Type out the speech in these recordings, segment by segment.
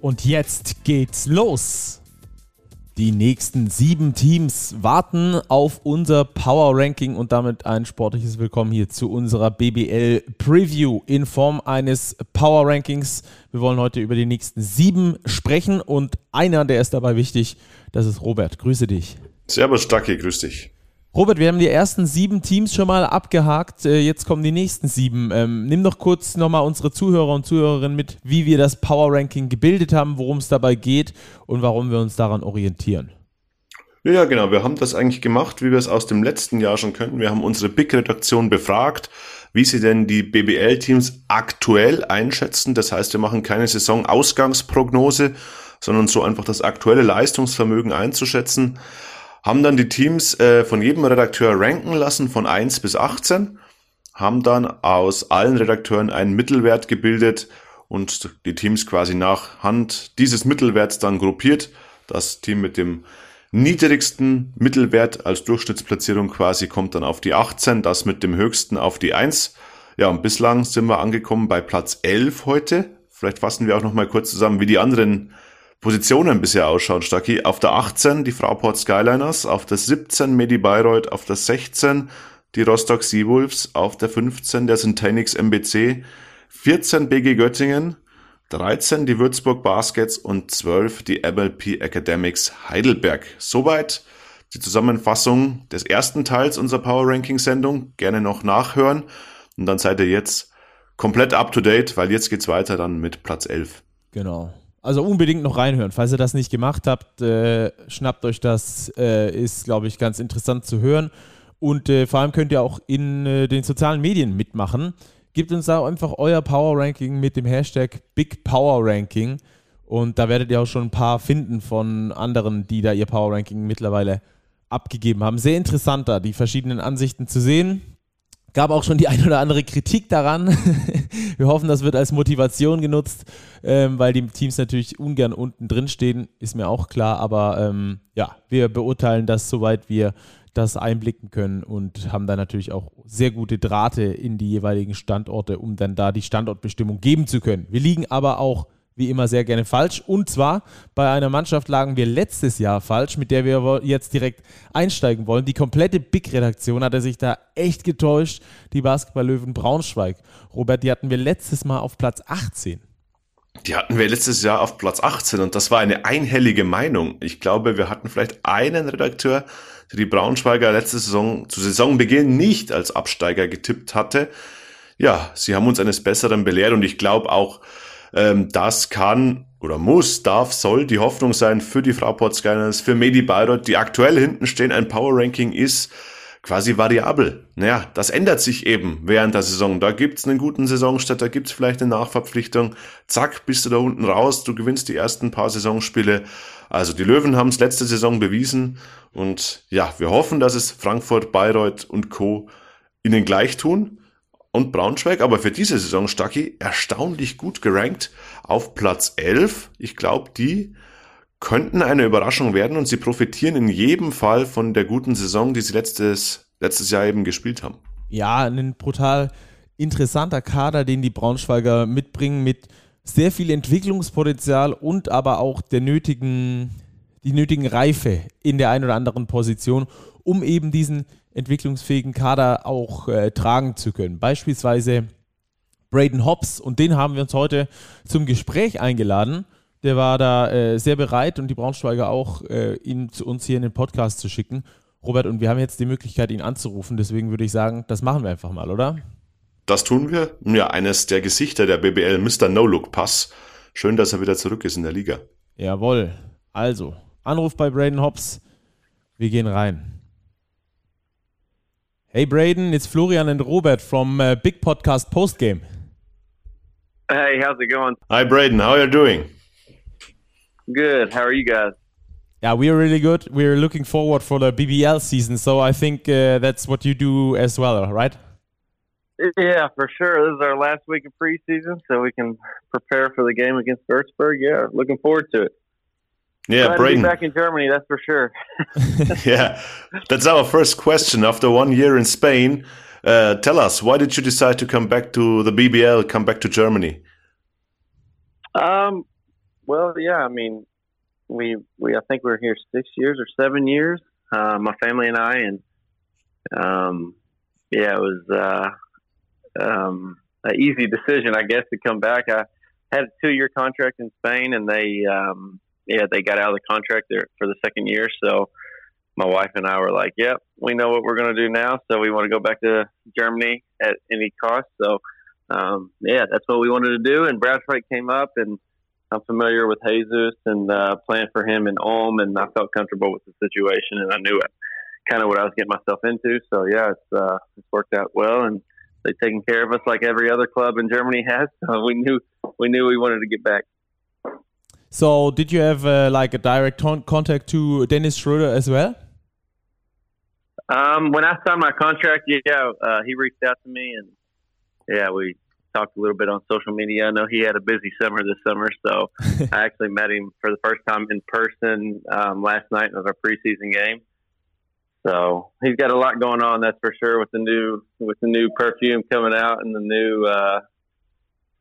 Und jetzt geht's los. Die nächsten sieben Teams warten auf unser Power Ranking und damit ein sportliches Willkommen hier zu unserer BBL Preview in Form eines Power Rankings. Wir wollen heute über die nächsten sieben sprechen und einer, der ist dabei wichtig, das ist Robert. Grüße dich. Servus, Stacke, grüß dich. Robert, wir haben die ersten sieben Teams schon mal abgehakt. Äh, jetzt kommen die nächsten sieben. Ähm, nimm doch kurz nochmal unsere Zuhörer und Zuhörerinnen mit, wie wir das Power Ranking gebildet haben, worum es dabei geht und warum wir uns daran orientieren. Ja, genau. Wir haben das eigentlich gemacht, wie wir es aus dem letzten Jahr schon könnten. Wir haben unsere Big-Redaktion befragt, wie sie denn die BBL-Teams aktuell einschätzen. Das heißt, wir machen keine Saisonausgangsprognose, sondern so einfach das aktuelle Leistungsvermögen einzuschätzen haben dann die Teams äh, von jedem Redakteur ranken lassen von 1 bis 18, haben dann aus allen Redakteuren einen Mittelwert gebildet und die Teams quasi nach Hand dieses Mittelwerts dann gruppiert. Das Team mit dem niedrigsten Mittelwert als Durchschnittsplatzierung quasi kommt dann auf die 18, das mit dem höchsten auf die 1. Ja, und bislang sind wir angekommen bei Platz 11 heute. Vielleicht fassen wir auch noch mal kurz zusammen, wie die anderen Positionen bisher ausschauen, Stacki. Auf der 18 die Fraport Skyliners, auf der 17 Medi Bayreuth, auf der 16 die Rostock Seawolves, auf der 15 der Syntanix MBC, 14 BG Göttingen, 13 die Würzburg Baskets und 12 die MLP Academics Heidelberg. Soweit die Zusammenfassung des ersten Teils unserer Power Ranking Sendung. Gerne noch nachhören und dann seid ihr jetzt komplett up to date, weil jetzt geht's weiter dann mit Platz 11. Genau. Also unbedingt noch reinhören. Falls ihr das nicht gemacht habt, äh, schnappt euch das. Äh, ist, glaube ich, ganz interessant zu hören. Und äh, vor allem könnt ihr auch in äh, den sozialen Medien mitmachen. Gebt uns da einfach euer Power Ranking mit dem Hashtag Big Power Ranking. Und da werdet ihr auch schon ein paar finden von anderen, die da ihr Power Ranking mittlerweile abgegeben haben. Sehr interessant da, die verschiedenen Ansichten zu sehen. Gab auch schon die ein oder andere Kritik daran. Wir hoffen, das wird als Motivation genutzt, ähm, weil die Teams natürlich ungern unten drin stehen, ist mir auch klar. Aber ähm, ja, wir beurteilen das, soweit wir das einblicken können und haben da natürlich auch sehr gute Drahte in die jeweiligen Standorte, um dann da die Standortbestimmung geben zu können. Wir liegen aber auch wie immer sehr gerne falsch. Und zwar bei einer Mannschaft lagen wir letztes Jahr falsch, mit der wir jetzt direkt einsteigen wollen. Die komplette Big-Redaktion hatte sich da echt getäuscht. Die Basketball-Löwen Braunschweig. Robert, die hatten wir letztes Mal auf Platz 18. Die hatten wir letztes Jahr auf Platz 18 und das war eine einhellige Meinung. Ich glaube, wir hatten vielleicht einen Redakteur, der die Braunschweiger letzte Saison zu Saisonbeginn nicht als Absteiger getippt hatte. Ja, sie haben uns eines Besseren belehrt und ich glaube auch, ähm, das kann oder muss, darf, soll die Hoffnung sein für die Fraport Skylines, für Medi Bayreuth, die aktuell hinten stehen. Ein Power Ranking ist quasi variabel. Naja, das ändert sich eben während der Saison. Da gibt's einen guten Saisonstart, da gibt's vielleicht eine Nachverpflichtung. Zack, bist du da unten raus, du gewinnst die ersten paar Saisonspiele. Also die Löwen haben es letzte Saison bewiesen und ja, wir hoffen, dass es Frankfurt, Bayreuth und Co. ihnen gleich tun und Braunschweig, aber für diese Saison Stacki erstaunlich gut gerankt auf Platz 11. Ich glaube, die könnten eine Überraschung werden und sie profitieren in jedem Fall von der guten Saison, die sie letztes, letztes Jahr eben gespielt haben. Ja, ein brutal interessanter Kader, den die Braunschweiger mitbringen mit sehr viel Entwicklungspotenzial und aber auch der nötigen, die nötigen Reife in der einen oder anderen Position, um eben diesen entwicklungsfähigen Kader auch äh, tragen zu können. Beispielsweise Braden Hobbs und den haben wir uns heute zum Gespräch eingeladen. Der war da äh, sehr bereit und die Braunschweiger auch, äh, ihn zu uns hier in den Podcast zu schicken. Robert, und wir haben jetzt die Möglichkeit, ihn anzurufen. Deswegen würde ich sagen, das machen wir einfach mal, oder? Das tun wir. Ja, eines der Gesichter der BBL, Mr. No-Look-Pass. Schön, dass er wieder zurück ist in der Liga. Jawohl. Also, Anruf bei Braden Hobbs. Wir gehen rein. Hey Braden, it's Florian and Robert from uh, Big Podcast Postgame. Hey, how's it going? Hi Braden, how are you doing? Good. How are you guys? Yeah, we are really good. We're looking forward for the BBL season, so I think uh, that's what you do as well, right? Yeah, for sure. This is our last week of preseason, so we can prepare for the game against Würzburg. Yeah, looking forward to it. Yeah, Glad be back in Germany, that's for sure. yeah, that's our first question. After one year in Spain, uh, tell us why did you decide to come back to the BBL, come back to Germany? Um, well, yeah, I mean, we we I think we are here six years or seven years. Uh, my family and I, and um, yeah, it was uh, um, an easy decision, I guess, to come back. I had a two year contract in Spain, and they um, yeah they got out of the contract there for the second year. So my wife and I were like, "Yep, we know what we're going to do now, so we want to go back to Germany at any cost." So um, yeah, that's what we wanted to do. And Braunschweig came up, and I'm familiar with Jesus and uh, playing for him in Ulm, and I felt comfortable with the situation, and I knew it, kind of what I was getting myself into. So yeah, it's uh, it's worked out well, and they've taken care of us like every other club in Germany has. So we knew we knew we wanted to get back. So did you have uh, like a direct contact to Dennis Schroeder as well? Um, when I signed my contract, yeah, uh, he reached out to me, and yeah, we talked a little bit on social media. I know he had a busy summer this summer, so I actually met him for the first time in person um, last night of our preseason game. So he's got a lot going on, that's for sure, with the new with the new perfume coming out and the new uh,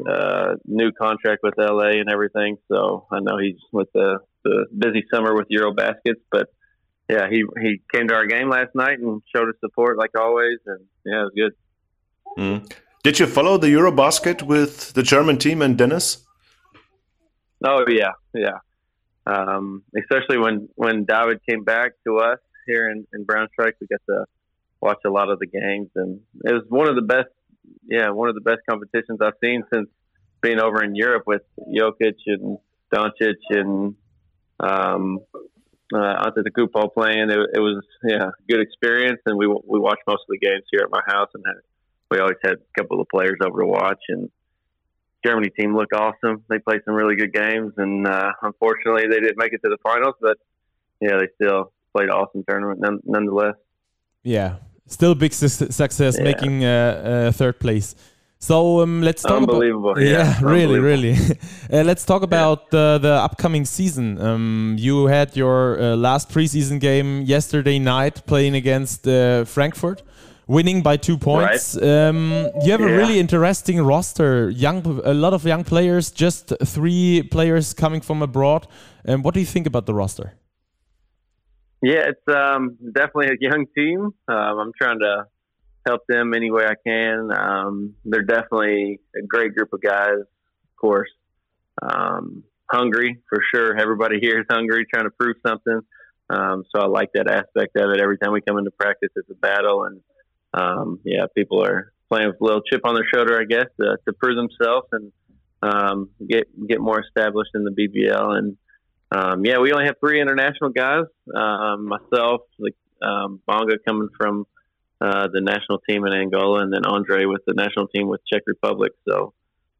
uh, new contract with LA and everything. So I know he's with the, the busy summer with Euro baskets, but yeah, he he came to our game last night and showed his support like always, and yeah, it was good. Mm. Did you follow the Eurobasket with the German team and Dennis? Oh yeah, yeah. Um, especially when when David came back to us here in, in Braunschweig, we got to watch a lot of the games, and it was one of the best, yeah, one of the best competitions I've seen since being over in Europe with Jokic and Doncic and um, uh, Antetokounmpo playing. It, it was yeah, good experience, and we we watched most of the games here at my house and had we always had a couple of players over to watch. And Germany team looked awesome. They played some really good games, and uh, unfortunately, they didn't make it to the finals. But yeah, they still played an awesome tournament none, nonetheless. Yeah, still big su- success, yeah. making uh, uh, third place. So um, let's talk Unbelievable. about yeah, yeah really, really. uh, let's talk about yeah. the upcoming season. Um, you had your uh, last preseason game yesterday night, playing against uh, Frankfurt winning by two points. Right. Um, you have yeah. a really interesting roster. Young, a lot of young players. Just three players coming from abroad. And um, what do you think about the roster? Yeah, it's um, definitely a young team. Um, I'm trying to help them any way I can. Um, they're definitely a great group of guys, of course. Um, hungry for sure. Everybody here is hungry, trying to prove something. Um, so I like that aspect of it. Every time we come into practice, it's a battle, and um, yeah, people are playing with a little chip on their shoulder, I guess, to, to prove themselves and get get more established in the BBL. And um, yeah, we only have three international guys. Um, myself, um, Bonga coming from uh, the national team in Angola, and then Andre with the national team with Czech Republic. So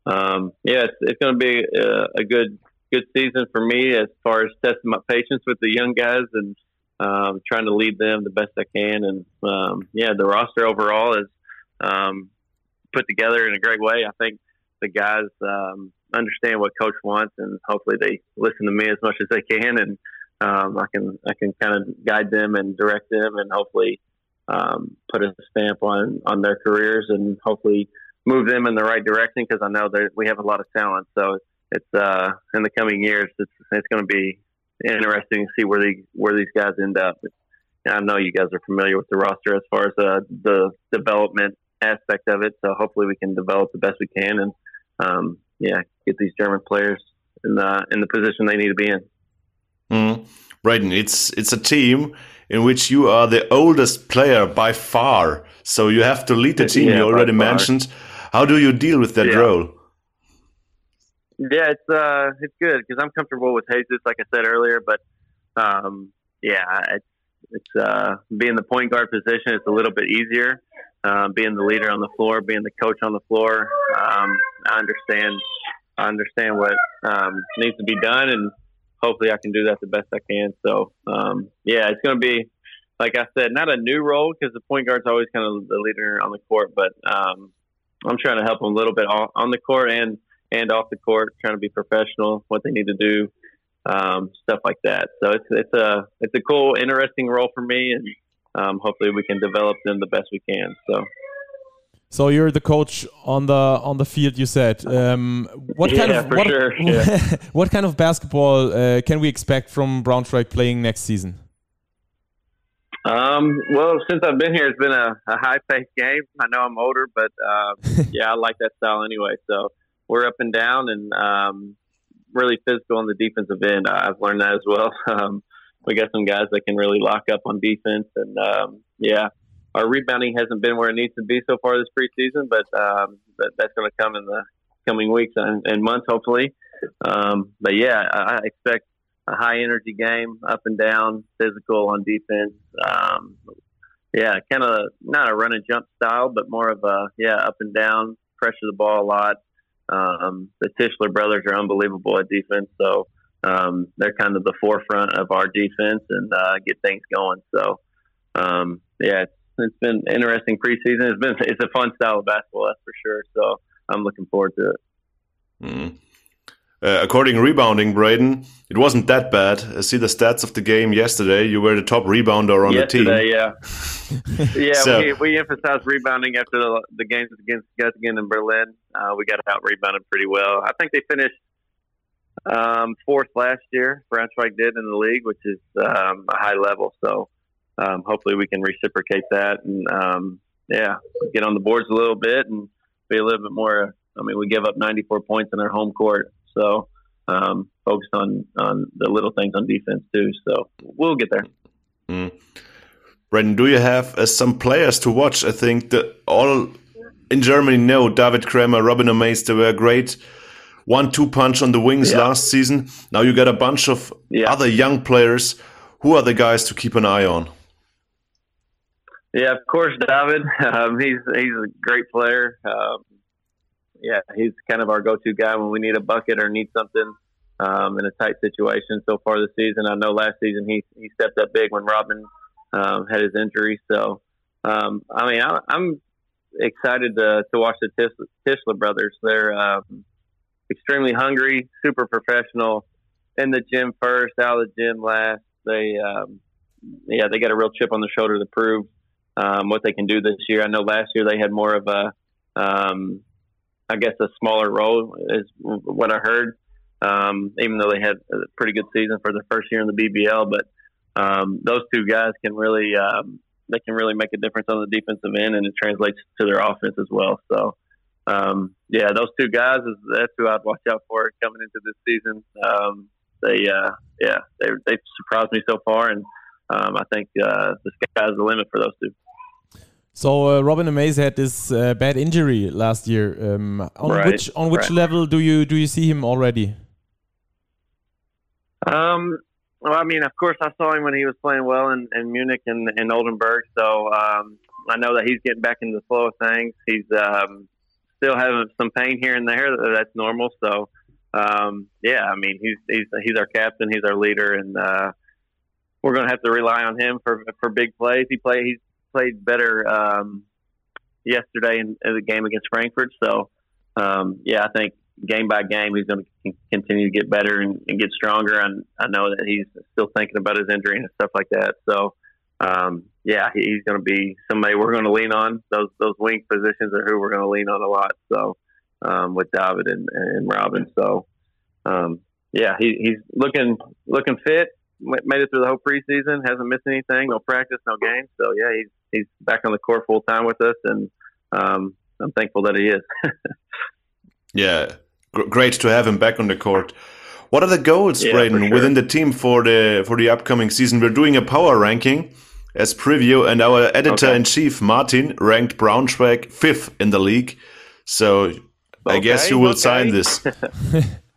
um, yeah, it's, it's going to be a, a good good season for me as far as testing my patience with the young guys and um, trying to lead them the best I can. And um, yeah, the roster overall is um, put together in a great way. I think the guys um, understand what coach wants, and hopefully they listen to me as much as they can. And um, I can I can kind of guide them and direct them, and hopefully um, put a stamp on on their careers, and hopefully move them in the right direction because I know that we have a lot of talent. So it's uh, in the coming years, it's it's going to be interesting to see where the where these guys end up. I know you guys are familiar with the roster as far as uh, the development aspect of it, so hopefully we can develop the best we can and um, yeah, get these German players in the in the position they need to be in. Mm. It's it's a team in which you are the oldest player by far, so you have to lead the team. Yeah, you already mentioned. How do you deal with that yeah. role? Yeah, it's uh, it's good because I'm comfortable with Jesus, like I said earlier. But um, yeah, it's it's uh, being the point guard position. It's a little bit easier. Uh, being the leader on the floor, being the coach on the floor. Um, I understand. I understand what um, needs to be done, and hopefully I can do that the best I can. So um, yeah, it's going to be like I said, not a new role because the point guard's always kind of the leader on the court, but um, I'm trying to help them a little bit on the court and and off the court, trying to be professional, what they need to do, um, stuff like that. So it's it's a it's a cool, interesting role for me, and um, hopefully we can develop them the best we can. So. So you're the coach on the on the field. You said. Um, what kind yeah, of what, sure. yeah. what kind of basketball uh, can we expect from Braunschweig playing next season? Um, well, since I've been here, it's been a, a high-paced game. I know I'm older, but uh, yeah, I like that style anyway. So we're up and down and um, really physical on the defensive end. I've learned that as well. Um, we got some guys that can really lock up on defense, and um, yeah, our rebounding hasn't been where it needs to be so far this preseason, but um, but that's going to come in the coming weeks and, and months, hopefully. Um, but yeah, I expect a high energy game, up and down, physical on defense. Um, yeah, kind of not a run and jump style, but more of a yeah up and down, pressure the ball a lot. Um, the Tischler brothers are unbelievable at defense, so um, they're kind of the forefront of our defense and uh, get things going. So um, yeah, it's, it's been interesting preseason. It's been it's a fun style of basketball, that's for sure. So I'm looking forward to it. Mm. Uh, according to rebounding, Braden, it wasn't that bad. I see the stats of the game yesterday. You were the top rebounder on yesterday, the team. Yeah, yeah. so, we, we emphasized rebounding after the, the games against Göttingen and Berlin. Uh, we got out rebounded pretty well. I think they finished um, fourth last year. Braunschweig did in the league, which is um, a high level. So um, hopefully we can reciprocate that and um, yeah, get on the boards a little bit and be a little bit more. I mean, we give up 94 points in our home court so um, focused on on the little things on defense too. So we'll get there. Mm. Brendan, do you have uh, some players to watch? I think that all in Germany know David Krämer, Robin O'Maze. They were great one-two punch on the wings yeah. last season. Now you got a bunch of yeah. other young players. Who are the guys to keep an eye on? Yeah, of course, David. Um, he's he's a great player. Um, yeah, he's kind of our go-to guy when we need a bucket or need something um, in a tight situation. So far this season, I know last season he he stepped up big when Robin um, had his injury. So, um, I mean, I, am excited to to watch the Tischler, brothers. They're um, extremely hungry, super professional, in the gym first, out of the gym last. They, yeah, they got a real chip on the shoulder to prove um, what they can do this year. I know last year they had more of a um, I guess a smaller role is what I heard. Um, even though they had a pretty good season for the first year in the BBL, but um, those two guys can really um, they can really make a difference on the defensive end, and it translates to their offense as well. So, um, yeah, those two guys is that's who I'd watch out for coming into this season. They, uh, yeah, they they surprised me so far, and I think uh, the sky's the limit for those two. So uh, Robin O'Maze had this uh, bad injury last year. Um, on right, which on which right. level do you do you see him already? Um, well, I mean, of course, I saw him when he was playing well in, in Munich and in Oldenburg. So um, I know that he's getting back into the flow of things. He's um, still having some pain here and there. That's normal. So um, yeah, I mean, he's he's he's our captain. He's our leader, and uh, we're going to have to rely on him for for big plays. He play he's played better um, yesterday in, in, the game against Frankfurt. So, um, yeah, I think game by game he's going to continue to get better and, and, get stronger. And I know that he's still thinking about his injury and stuff like that. So, um, yeah, he's going to be somebody we're going to lean on. Those those wing positions are who we're going to lean on a lot. So, um, with David and, and Robin. So, um, yeah, he, he's looking looking fit. Made it through the whole preseason. Hasn't missed anything. No practice, no games. So yeah, he's he's back on the court full time with us, and um, I'm thankful that he is. yeah, great to have him back on the court. What are the goals, yeah, Braden, sure. within the team for the for the upcoming season? We're doing a power ranking as preview, and our editor in chief Martin ranked Braunschweig fifth in the league. So okay, I guess you will okay. sign this.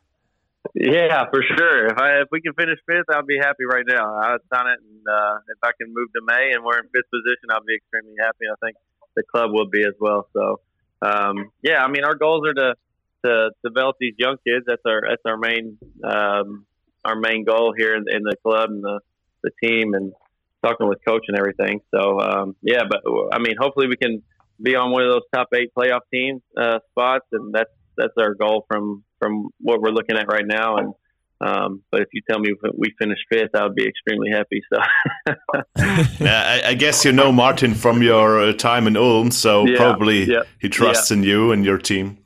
Yeah, for sure. If I if we can finish fifth, I'll be happy right now. I'll sign it, and uh, if I can move to May and we're in fifth position, I'll be extremely happy. I think the club will be as well. So, um, yeah, I mean, our goals are to to develop these young kids. That's our that's our main um, our main goal here in, in the club and the the team and talking with coach and everything. So um, yeah, but I mean, hopefully we can be on one of those top eight playoff team uh, spots, and that's that's our goal from from what we're looking at right now. And um, but if you tell me we finish fifth, I would be extremely happy. So, yeah, I, I, guess you know Martin from your uh, time in Ulm, so yeah, probably yeah, he trusts yeah. in you and your team.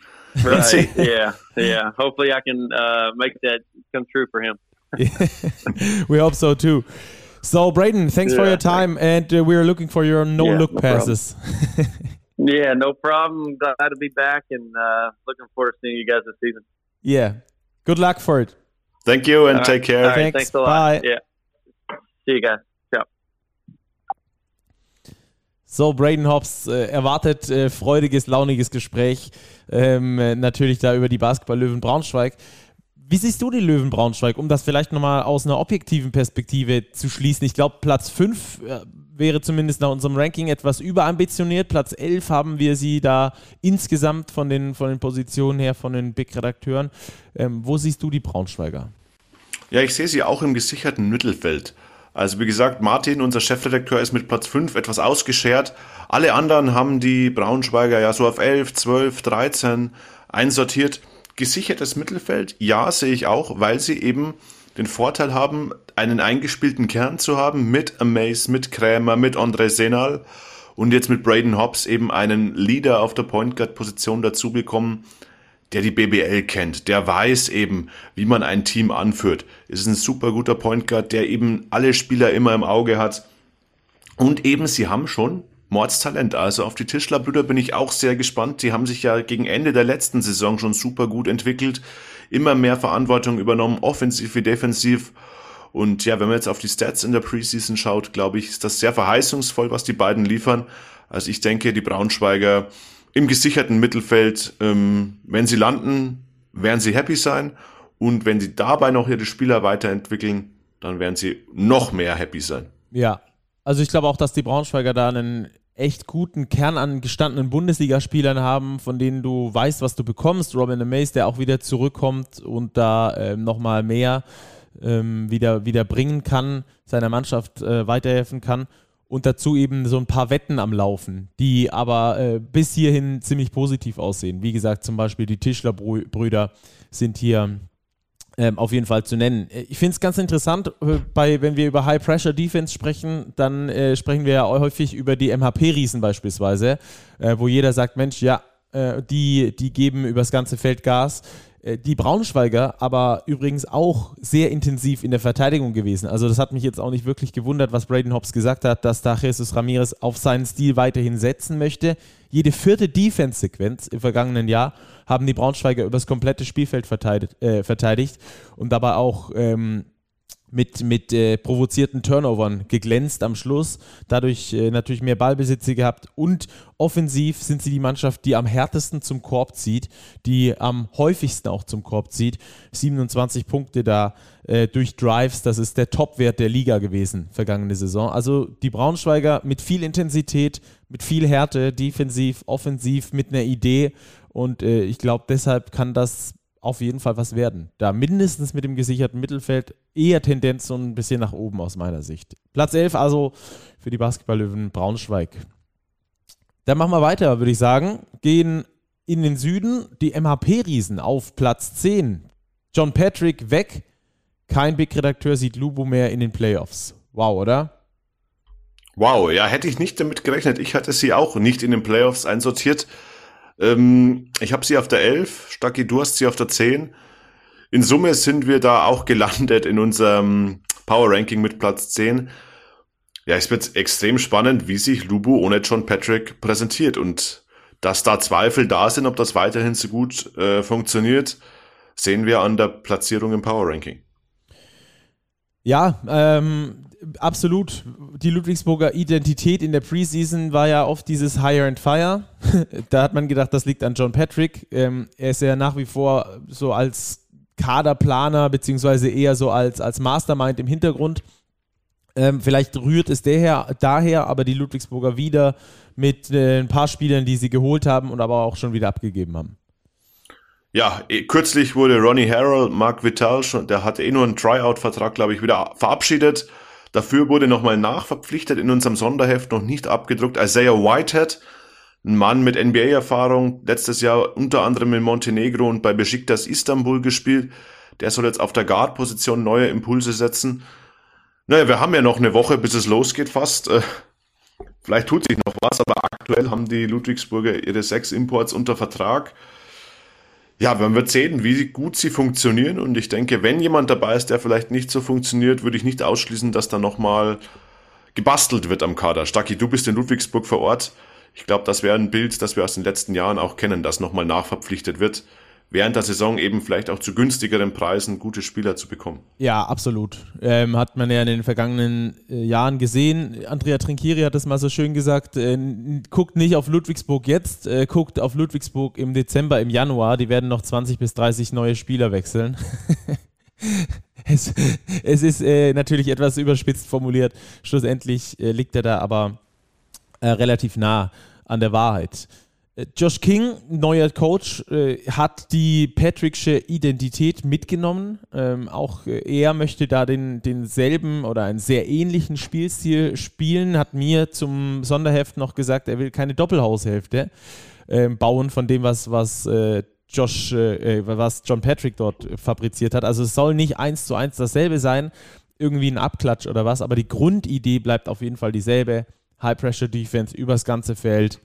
Right? yeah, yeah. Hopefully, I can uh, make that come true for him. we hope so too. So, Braden, thanks for your time, and uh, we're looking for your no-look no passes. yeah, no problem. Glad to be back, and uh, looking forward to seeing you guys this season. Yeah, good luck for it. Thank you and All take right. care. Right, thanks. thanks a lot. Bye. Yeah. See you guys. Ciao. So, Braden Hobbs äh, erwartet äh, freudiges, launiges Gespräch. Ähm, natürlich da über die Basketball-Löwen Braunschweig. Wie siehst du die Löwen Braunschweig, um das vielleicht nochmal aus einer objektiven Perspektive zu schließen? Ich glaube, Platz 5 äh, wäre zumindest nach unserem Ranking etwas überambitioniert. Platz 11 haben wir sie da insgesamt von den, von den Positionen her, von den Big-Redakteuren. Ähm, wo siehst du die Braunschweiger? Ja, ich sehe sie auch im gesicherten Mittelfeld. Also wie gesagt, Martin, unser Chefredakteur, ist mit Platz 5 etwas ausgeschert. Alle anderen haben die Braunschweiger ja so auf 11, 12, 13 einsortiert. Gesichertes Mittelfeld, ja, sehe ich auch, weil sie eben den Vorteil haben, einen eingespielten Kern zu haben mit Amaze, mit Krämer, mit André Senal und jetzt mit Braden Hobbs eben einen Leader auf der Point Guard Position dazu bekommen, der die BBL kennt, der weiß eben, wie man ein Team anführt. Ist ein super guter Point Guard, der eben alle Spieler immer im Auge hat. Und eben, sie haben schon Mordstalent. Also auf die Tischlerbrüder bin ich auch sehr gespannt. Die haben sich ja gegen Ende der letzten Saison schon super gut entwickelt, immer mehr Verantwortung übernommen, offensiv wie defensiv. Und ja, wenn man jetzt auf die Stats in der Preseason schaut, glaube ich, ist das sehr verheißungsvoll, was die beiden liefern. Also ich denke, die Braunschweiger im gesicherten Mittelfeld, ähm, wenn sie landen, werden sie happy sein. Und wenn sie dabei noch ihre Spieler weiterentwickeln, dann werden sie noch mehr happy sein. Ja, also ich glaube auch, dass die Braunschweiger da einen echt guten Kern an gestandenen Bundesligaspielern haben, von denen du weißt, was du bekommst. Robin Amaze, der auch wieder zurückkommt und da ähm, nochmal mehr ähm, wieder, wieder bringen kann, seiner Mannschaft äh, weiterhelfen kann. Und dazu eben so ein paar Wetten am Laufen, die aber äh, bis hierhin ziemlich positiv aussehen. Wie gesagt, zum Beispiel die Tischler-Brüder sind hier ähm, auf jeden Fall zu nennen. Äh, ich finde es ganz interessant, äh, bei, wenn wir über High-Pressure-Defense sprechen, dann äh, sprechen wir ja häufig über die MHP-Riesen beispielsweise, äh, wo jeder sagt, Mensch, ja, äh, die, die geben übers ganze Feld Gas. Äh, die Braunschweiger aber übrigens auch sehr intensiv in der Verteidigung gewesen. Also das hat mich jetzt auch nicht wirklich gewundert, was Braden Hobbs gesagt hat, dass da Jesus Ramirez auf seinen Stil weiterhin setzen möchte. Jede vierte Defense-Sequenz im vergangenen Jahr haben die Braunschweiger übers komplette Spielfeld verteidigt, äh, verteidigt und dabei auch ähm, mit, mit äh, provozierten Turnovern geglänzt am Schluss, dadurch äh, natürlich mehr Ballbesitze gehabt und offensiv sind sie die Mannschaft, die am härtesten zum Korb zieht, die am häufigsten auch zum Korb zieht. 27 Punkte da äh, durch Drives, das ist der Topwert der Liga gewesen vergangene Saison. Also die Braunschweiger mit viel Intensität, mit viel Härte, defensiv, offensiv, mit einer Idee und äh, ich glaube, deshalb kann das auf jeden Fall was werden. Da mindestens mit dem gesicherten Mittelfeld eher Tendenz so ein bisschen nach oben aus meiner Sicht. Platz 11 also für die Basketballlöwen Braunschweig. Dann machen wir weiter, würde ich sagen. Gehen in den Süden die MHP-Riesen auf Platz 10. John Patrick weg. Kein Big-Redakteur sieht Lubo mehr in den Playoffs. Wow, oder? Wow, ja, hätte ich nicht damit gerechnet. Ich hatte sie auch nicht in den Playoffs einsortiert. Ähm, ich habe sie auf der 11, Stacki, du hast sie auf der 10. In Summe sind wir da auch gelandet in unserem Power Ranking mit Platz 10. Ja, es wird extrem spannend, wie sich Lubu ohne John Patrick präsentiert und dass da Zweifel da sind, ob das weiterhin so gut äh, funktioniert, sehen wir an der Platzierung im Power Ranking. Ja, ähm, absolut. Die Ludwigsburger Identität in der Preseason war ja oft dieses Hire and Fire. da hat man gedacht, das liegt an John Patrick. Ähm, er ist ja nach wie vor so als Kaderplaner, beziehungsweise eher so als, als Mastermind im Hintergrund. Ähm, vielleicht rührt es daher, daher, aber die Ludwigsburger wieder mit äh, ein paar Spielern, die sie geholt haben und aber auch schon wieder abgegeben haben. Ja, eh, kürzlich wurde Ronnie Harrell, Mark Vital, schon, der hatte eh nur einen Tryout-Vertrag, glaube ich, wieder verabschiedet. Dafür wurde nochmal nachverpflichtet in unserem Sonderheft, noch nicht abgedruckt, Isaiah Whitehead, ein Mann mit NBA-Erfahrung, letztes Jahr unter anderem in Montenegro und bei Besiktas Istanbul gespielt. Der soll jetzt auf der Guard-Position neue Impulse setzen. Naja, wir haben ja noch eine Woche, bis es losgeht fast. Äh, vielleicht tut sich noch was, aber aktuell haben die Ludwigsburger ihre sechs Imports unter Vertrag. Ja, man wird sehen, wie gut sie funktionieren. Und ich denke, wenn jemand dabei ist, der vielleicht nicht so funktioniert, würde ich nicht ausschließen, dass da nochmal gebastelt wird am Kader. Stacki, du bist in Ludwigsburg vor Ort. Ich glaube, das wäre ein Bild, das wir aus den letzten Jahren auch kennen, das nochmal nachverpflichtet wird während der Saison eben vielleicht auch zu günstigeren Preisen gute Spieler zu bekommen. Ja, absolut. Ähm, hat man ja in den vergangenen äh, Jahren gesehen. Andrea Trinkieri hat das mal so schön gesagt, äh, guckt nicht auf Ludwigsburg jetzt, äh, guckt auf Ludwigsburg im Dezember, im Januar. Die werden noch 20 bis 30 neue Spieler wechseln. es, es, ist äh, natürlich etwas überspitzt formuliert. Schlussendlich äh, liegt er da aber äh, relativ nah an der Wahrheit. Äh, Josh King, neuer Coach, äh, hat die Patricksche Identität mitgenommen. Ähm, auch äh, er möchte da den, denselben oder einen sehr ähnlichen Spielstil spielen. Hat mir zum Sonderheft noch gesagt, er will keine Doppelhaushälfte äh, bauen von dem, was, was äh, Josh, äh, was John Patrick dort fabriziert hat. Also es soll nicht eins zu eins dasselbe sein, irgendwie ein Abklatsch oder was, aber die Grundidee bleibt auf jeden Fall dieselbe. High Pressure Defense übers ganze Feld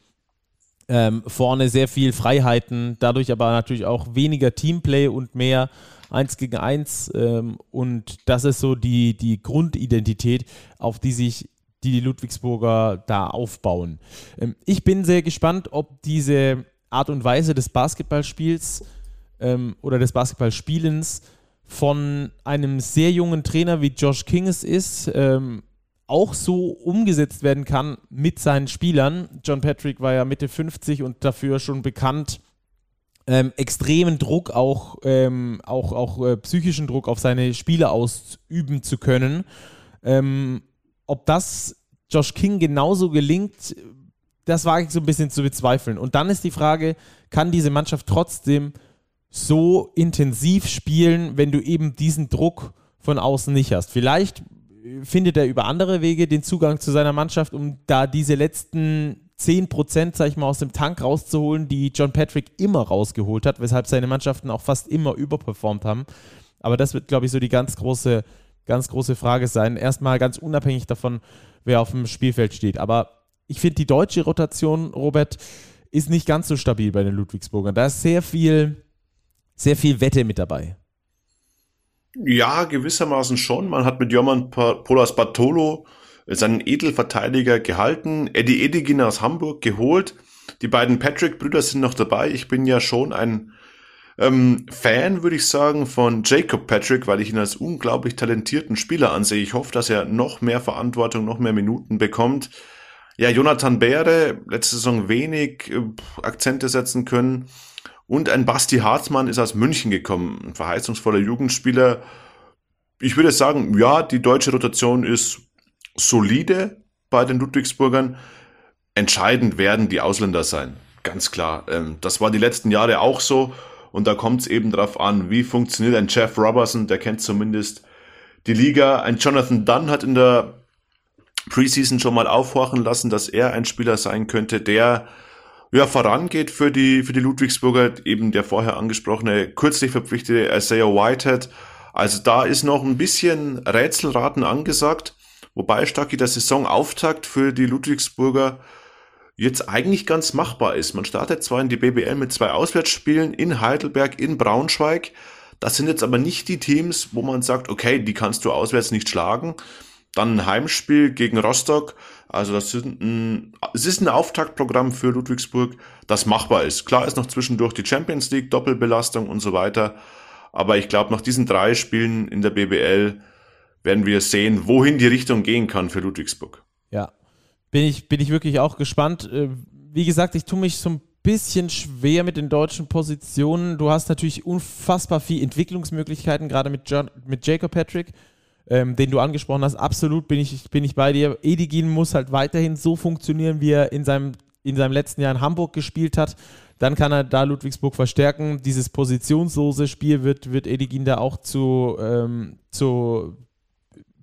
ähm, vorne sehr viel Freiheiten, dadurch aber natürlich auch weniger Teamplay und mehr eins gegen eins. Ähm, und das ist so die, die Grundidentität, auf die sich die Ludwigsburger da aufbauen. Ähm, ich bin sehr gespannt, ob diese Art und Weise des Basketballspiels ähm, oder des Basketballspielens von einem sehr jungen Trainer wie Josh King es ist, ähm, auch so umgesetzt werden kann mit seinen Spielern. John Patrick war ja Mitte 50 und dafür schon bekannt, ähm, extremen Druck, auch, ähm, auch, auch äh, psychischen Druck auf seine Spieler ausüben zu können. Ähm, ob das Josh King genauso gelingt, das wage ich so ein bisschen zu bezweifeln. Und dann ist die Frage, kann diese Mannschaft trotzdem so intensiv spielen, wenn du eben diesen Druck von außen nicht hast? Vielleicht findet er über andere Wege den Zugang zu seiner Mannschaft, um da diese letzten 10%, sag ich mal, aus dem Tank rauszuholen, die John Patrick immer rausgeholt hat, weshalb seine Mannschaften auch fast immer überperformt haben. Aber das wird, glaube ich, so die ganz große, ganz große Frage sein. Erstmal ganz unabhängig davon, wer auf dem Spielfeld steht. Aber ich finde, die deutsche Rotation, Robert, ist nicht ganz so stabil bei den Ludwigsburgern. Da ist sehr viel, sehr viel Wette mit dabei. Ja, gewissermaßen schon. Man hat mit Joman Polas Bartolo seinen Edelverteidiger gehalten, Eddie Edigin aus Hamburg geholt. Die beiden Patrick-Brüder sind noch dabei. Ich bin ja schon ein ähm, Fan, würde ich sagen, von Jacob Patrick, weil ich ihn als unglaublich talentierten Spieler ansehe. Ich hoffe, dass er noch mehr Verantwortung, noch mehr Minuten bekommt. Ja, Jonathan Beere, letzte Saison wenig äh, Akzente setzen können. Und ein Basti Harzmann ist aus München gekommen, ein verheißungsvoller Jugendspieler. Ich würde sagen, ja, die deutsche Rotation ist solide bei den Ludwigsburgern. Entscheidend werden die Ausländer sein, ganz klar. Ähm, das war die letzten Jahre auch so. Und da kommt es eben darauf an, wie funktioniert ein Jeff Robertson, der kennt zumindest die Liga. Ein Jonathan Dunn hat in der Preseason schon mal aufhorchen lassen, dass er ein Spieler sein könnte, der ja, vorangeht für die, für die Ludwigsburger, eben der vorher angesprochene, kürzlich verpflichtete Isaiah Whitehead. Also da ist noch ein bisschen Rätselraten angesagt, wobei Stacki der Saisonauftakt für die Ludwigsburger jetzt eigentlich ganz machbar ist. Man startet zwar in die BBL mit zwei Auswärtsspielen in Heidelberg, in Braunschweig. Das sind jetzt aber nicht die Teams, wo man sagt, okay, die kannst du auswärts nicht schlagen. Dann ein Heimspiel gegen Rostock. Also das ist ein, es ist ein Auftaktprogramm für Ludwigsburg, das machbar ist. Klar ist noch zwischendurch die Champions League, Doppelbelastung und so weiter. Aber ich glaube, nach diesen drei Spielen in der BBL werden wir sehen, wohin die Richtung gehen kann für Ludwigsburg. Ja, bin ich, bin ich wirklich auch gespannt. Äh, wie gesagt, ich tue mich so ein bisschen schwer mit den deutschen Positionen. Du hast natürlich unfassbar viel Entwicklungsmöglichkeiten, gerade mit, mit Jacob Patrick ähm, den du angesprochen hast, absolut bin ich, bin ich bei dir. Edigin muss halt weiterhin so funktionieren, wie er in seinem, in seinem letzten Jahr in Hamburg gespielt hat. dann kann er da Ludwigsburg verstärken. Dieses positionslose Spiel wird, wird Edigin da auch zu, ähm, zu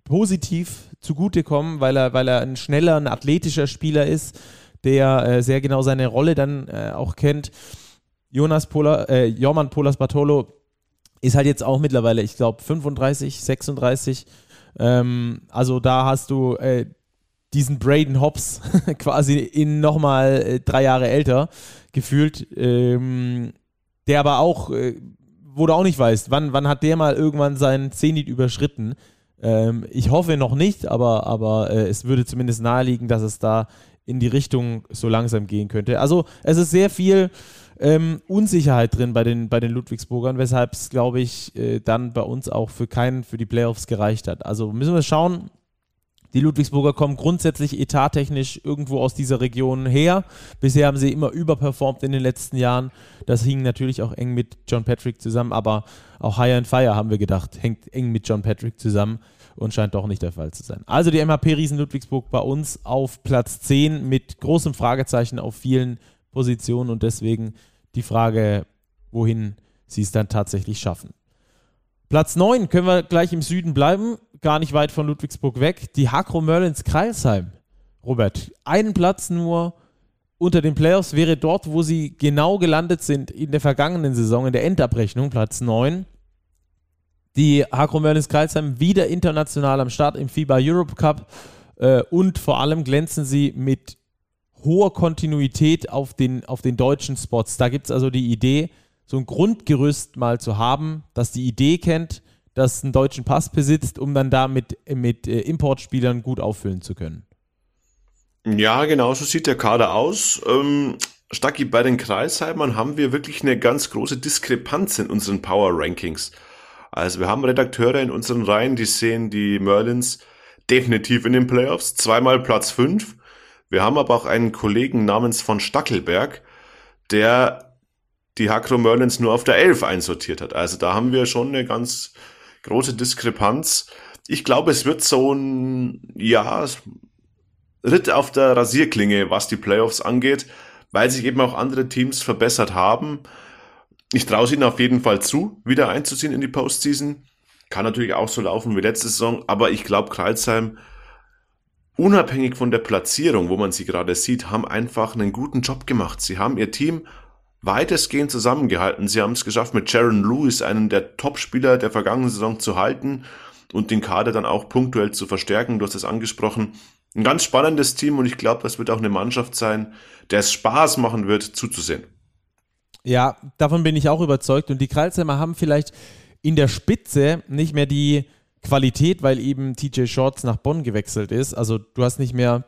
positiv zugutekommen, weil er, weil er ein schneller, ein athletischer Spieler ist, der äh, sehr genau seine Rolle dann äh, auch kennt. Jonas Pola, äh, Jorman Polas Bartolo ist halt jetzt auch mittlerweile, ich glaube, 35, 36. Ähm, also da hast du äh, diesen Braden Hobbs quasi in nochmal äh, drei Jahre älter gefühlt, ähm, der aber auch, äh, wo du auch nicht weißt, wann, wann hat der mal irgendwann seinen Zenit überschritten. Ähm, ich hoffe noch nicht, aber, aber äh, es würde zumindest naheliegen, dass es da in die Richtung so langsam gehen könnte. Also es ist sehr viel ähm, Unsicherheit drin bei den, bei den Ludwigsburgern, weshalb es, glaube ich, äh, dann bei uns auch für keinen für die Playoffs gereicht hat. Also müssen wir schauen, die Ludwigsburger kommen grundsätzlich etattechnisch irgendwo aus dieser Region her. Bisher haben sie immer überperformt in den letzten Jahren. Das hing natürlich auch eng mit John Patrick zusammen, aber auch High and Fire haben wir gedacht, hängt eng mit John Patrick zusammen und scheint doch nicht der Fall zu sein. Also die MHP Riesen Ludwigsburg bei uns auf Platz 10 mit großem Fragezeichen auf vielen Positionen und deswegen die Frage, wohin sie es dann tatsächlich schaffen. Platz 9 können wir gleich im Süden bleiben, gar nicht weit von Ludwigsburg weg. Die Hakro Merlins Kreilsheim. Robert, einen Platz nur unter den Playoffs wäre dort, wo sie genau gelandet sind in der vergangenen Saison, in der Endabrechnung, Platz 9. Die Hakro Merlins Kreilsheim wieder international am Start im FIBA Europe Cup äh, und vor allem glänzen sie mit hoher Kontinuität auf den, auf den deutschen Spots. Da gibt es also die Idee, so ein Grundgerüst mal zu haben, dass die Idee kennt, dass einen deutschen Pass besitzt, um dann da mit, mit äh, Importspielern gut auffüllen zu können. Ja, genau so sieht der Kader aus. Ähm, Stacki, bei den Kreisheimern haben wir wirklich eine ganz große Diskrepanz in unseren Power Rankings. Also wir haben Redakteure in unseren Reihen, die sehen die Merlins definitiv in den Playoffs, zweimal Platz 5. Wir haben aber auch einen Kollegen namens von Stackelberg, der die Hakro Merlins nur auf der 11 einsortiert hat. Also da haben wir schon eine ganz große Diskrepanz. Ich glaube, es wird so ein, ja, Ritt auf der Rasierklinge, was die Playoffs angeht, weil sich eben auch andere Teams verbessert haben. Ich traue es ihnen auf jeden Fall zu, wieder einzuziehen in die Postseason. Kann natürlich auch so laufen wie letzte Saison, aber ich glaube, Kreuzheim, unabhängig von der Platzierung, wo man sie gerade sieht, haben einfach einen guten Job gemacht. Sie haben ihr Team weitestgehend zusammengehalten. Sie haben es geschafft, mit Jaron Lewis, einen der Top-Spieler der vergangenen Saison, zu halten und den Kader dann auch punktuell zu verstärken. Du hast es angesprochen. Ein ganz spannendes Team und ich glaube, das wird auch eine Mannschaft sein, der es Spaß machen wird, zuzusehen. Ja, davon bin ich auch überzeugt. Und die Kreilsheimer haben vielleicht in der Spitze nicht mehr die Qualität, weil eben TJ Shorts nach Bonn gewechselt ist. Also du hast nicht mehr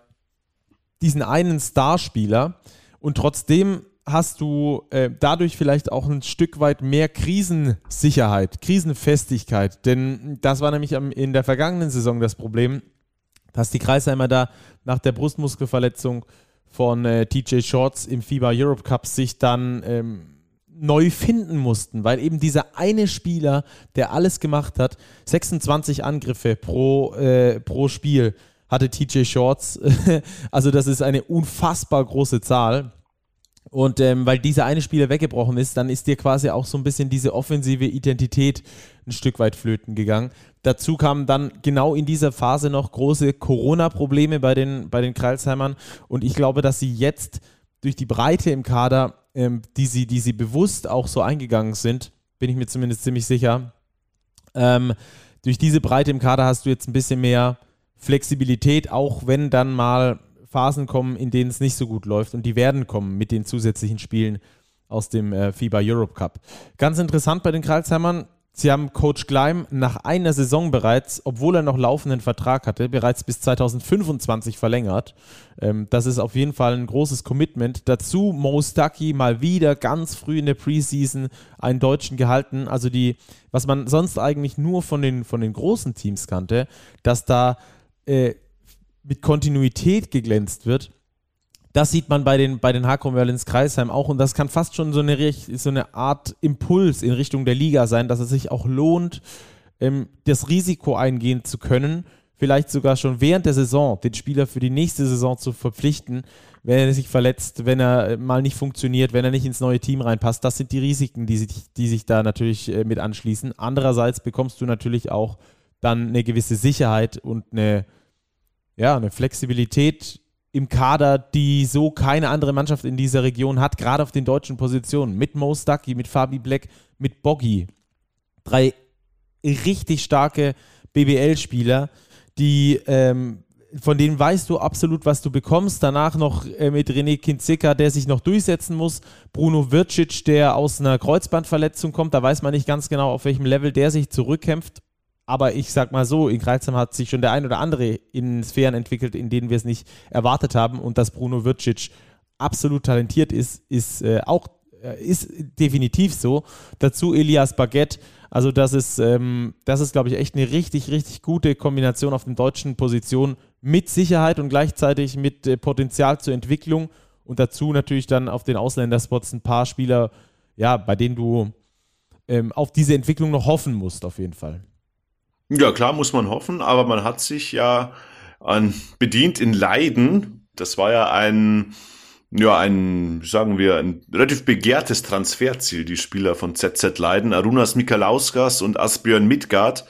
diesen einen Starspieler und trotzdem hast du äh, dadurch vielleicht auch ein Stück weit mehr Krisensicherheit, Krisenfestigkeit. Denn das war nämlich am, in der vergangenen Saison das Problem, dass die Kreisheimer da nach der Brustmuskelverletzung von äh, TJ Shorts im FIBA Europe Cup sich dann ähm, neu finden mussten, weil eben dieser eine Spieler, der alles gemacht hat, 26 Angriffe pro, äh, pro Spiel hatte TJ Shorts. also das ist eine unfassbar große Zahl. Und ähm, weil dieser eine Spieler weggebrochen ist, dann ist dir quasi auch so ein bisschen diese offensive Identität ein Stück weit flöten gegangen. Dazu kamen dann genau in dieser Phase noch große Corona-Probleme bei den, bei den Kreilsheimern. Und ich glaube, dass sie jetzt durch die Breite im Kader, ähm, die, sie, die sie bewusst auch so eingegangen sind, bin ich mir zumindest ziemlich sicher, ähm, durch diese Breite im Kader hast du jetzt ein bisschen mehr Flexibilität, auch wenn dann mal Phasen kommen, in denen es nicht so gut läuft und die werden kommen mit den zusätzlichen Spielen aus dem äh, FIBA Europe Cup. Ganz interessant bei den Karlsheimern, sie haben Coach Gleim nach einer Saison bereits, obwohl er noch laufenden Vertrag hatte, bereits bis 2025 verlängert. Ähm, das ist auf jeden Fall ein großes Commitment. Dazu Mo Stucky mal wieder ganz früh in der Preseason einen Deutschen gehalten. Also die, was man sonst eigentlich nur von den, von den großen Teams kannte, dass da äh, mit Kontinuität geglänzt wird. Das sieht man bei den, bei den Hakro Merlins Kreisheim auch und das kann fast schon so eine, so eine Art Impuls in Richtung der Liga sein, dass es sich auch lohnt, ähm, das Risiko eingehen zu können, vielleicht sogar schon während der Saison den Spieler für die nächste Saison zu verpflichten, wenn er sich verletzt, wenn er mal nicht funktioniert, wenn er nicht ins neue Team reinpasst. Das sind die Risiken, die sich, die sich da natürlich äh, mit anschließen. Andererseits bekommst du natürlich auch dann eine gewisse Sicherheit und eine, ja, eine Flexibilität im Kader, die so keine andere Mannschaft in dieser Region hat, gerade auf den deutschen Positionen. Mit Mo Stucky, mit Fabi Black, mit Boggy. Drei richtig starke BBL-Spieler, die ähm, von denen weißt du absolut, was du bekommst. Danach noch äh, mit René Kinzika, der sich noch durchsetzen muss. Bruno Vircic, der aus einer Kreuzbandverletzung kommt. Da weiß man nicht ganz genau, auf welchem Level der sich zurückkämpft. Aber ich sag mal so, in Kreuzheim hat sich schon der ein oder andere in Sphären entwickelt, in denen wir es nicht erwartet haben. Und dass Bruno Vircic absolut talentiert ist, ist äh, auch äh, ist definitiv so. Dazu Elias Baguette. Also das ist, ähm, das ist, glaube ich, echt eine richtig, richtig gute Kombination auf den deutschen Positionen mit Sicherheit und gleichzeitig mit äh, Potenzial zur Entwicklung. Und dazu natürlich dann auf den Ausländerspots ein paar Spieler, ja, bei denen du ähm, auf diese Entwicklung noch hoffen musst, auf jeden Fall. Ja, klar muss man hoffen, aber man hat sich ja an, bedient in Leiden. Das war ja ein, ja, ein, sagen wir, ein relativ begehrtes Transferziel, die Spieler von ZZ Leiden. Arunas Mikalauskas und Asbjörn Midgard,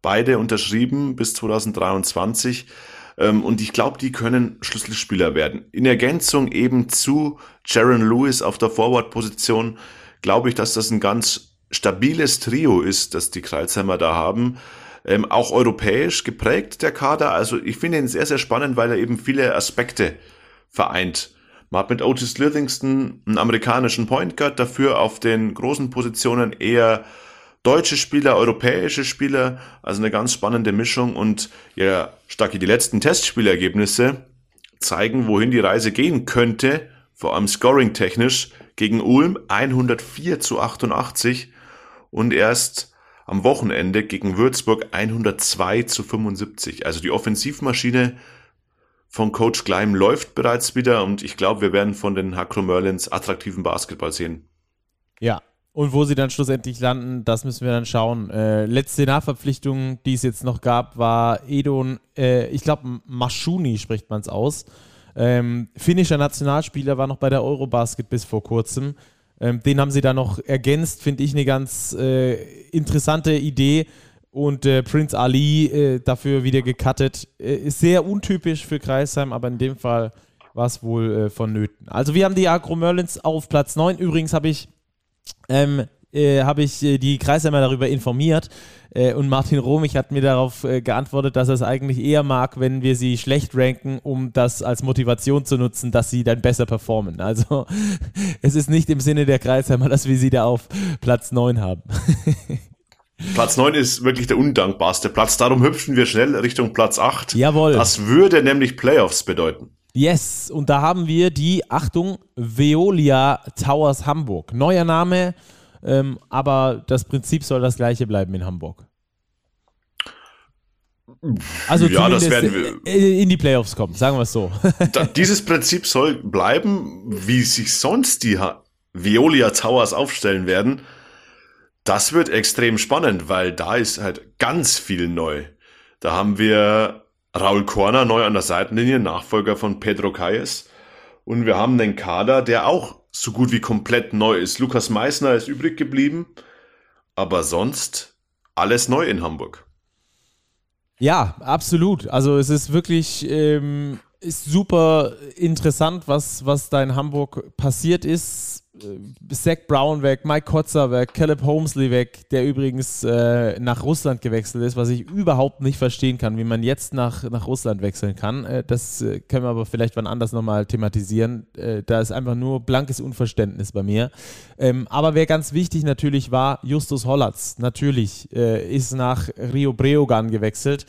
beide unterschrieben bis 2023. Ähm, und ich glaube, die können Schlüsselspieler werden. In Ergänzung eben zu Jaron Lewis auf der Forward-Position glaube ich, dass das ein ganz stabiles Trio ist, das die Kreuzheimer da haben ähm, auch europäisch geprägt, der Kader. Also ich finde ihn sehr, sehr spannend, weil er eben viele Aspekte vereint. Man hat mit Otis Livingston einen amerikanischen Point Guard, dafür auf den großen Positionen eher deutsche Spieler, europäische Spieler, also eine ganz spannende Mischung und ja, Stacki, die letzten Testspielergebnisse zeigen, wohin die Reise gehen könnte, vor allem scoring-technisch, gegen Ulm 104 zu 88 und erst am Wochenende gegen Würzburg 102 zu 75. Also die Offensivmaschine von Coach Gleim läuft bereits wieder und ich glaube, wir werden von den Hakro Merlins attraktiven Basketball sehen. Ja, und wo sie dann schlussendlich landen, das müssen wir dann schauen. Äh, letzte Nachverpflichtung, die es jetzt noch gab, war Edon, äh, ich glaube, Maschuni spricht man es aus. Ähm, finnischer Nationalspieler war noch bei der Eurobasket bis vor kurzem. Ähm, den haben sie da noch ergänzt, finde ich eine ganz äh, interessante Idee. Und äh, Prince Ali äh, dafür wieder gecuttet. Äh, ist sehr untypisch für Kreisheim, aber in dem Fall war es wohl äh, vonnöten. Also wir haben die Agro Merlins auf Platz 9. Übrigens habe ich ähm, äh, habe ich äh, die Kreisheimer darüber informiert äh, und Martin Romich hat mir darauf äh, geantwortet, dass er es eigentlich eher mag, wenn wir sie schlecht ranken, um das als Motivation zu nutzen, dass sie dann besser performen. Also es ist nicht im Sinne der Kreisheimer, dass wir sie da auf Platz 9 haben. Platz 9 ist wirklich der undankbarste Platz. Darum hüpfen wir schnell Richtung Platz 8. Jawohl. Das würde nämlich Playoffs bedeuten. Yes, und da haben wir die, Achtung, Veolia Towers Hamburg. Neuer Name, ähm, aber das Prinzip soll das gleiche bleiben in Hamburg. Also ja, das werden wir in die Playoffs kommen, sagen wir es so. dieses Prinzip soll bleiben, wie sich sonst die Veolia Towers aufstellen werden. Das wird extrem spannend, weil da ist halt ganz viel neu. Da haben wir Raul Korner neu an der Seitenlinie, Nachfolger von Pedro Calles. Und wir haben den Kader, der auch so gut wie komplett neu ist. Lukas Meissner ist übrig geblieben, aber sonst alles neu in Hamburg. Ja, absolut. Also es ist wirklich ähm, ist super interessant, was, was da in Hamburg passiert ist. Äh, Zach Brown weg, Mike Kotzer weg, Caleb Holmesley weg, der übrigens äh, nach Russland gewechselt ist, was ich überhaupt nicht verstehen kann, wie man jetzt nach, nach Russland wechseln kann. Äh, das äh, können wir aber vielleicht wann anders nochmal thematisieren. Äh, da ist einfach nur blankes Unverständnis bei mir. Ähm, aber wer ganz wichtig natürlich war, Justus Hollatz, natürlich, äh, ist nach Rio Breogan gewechselt.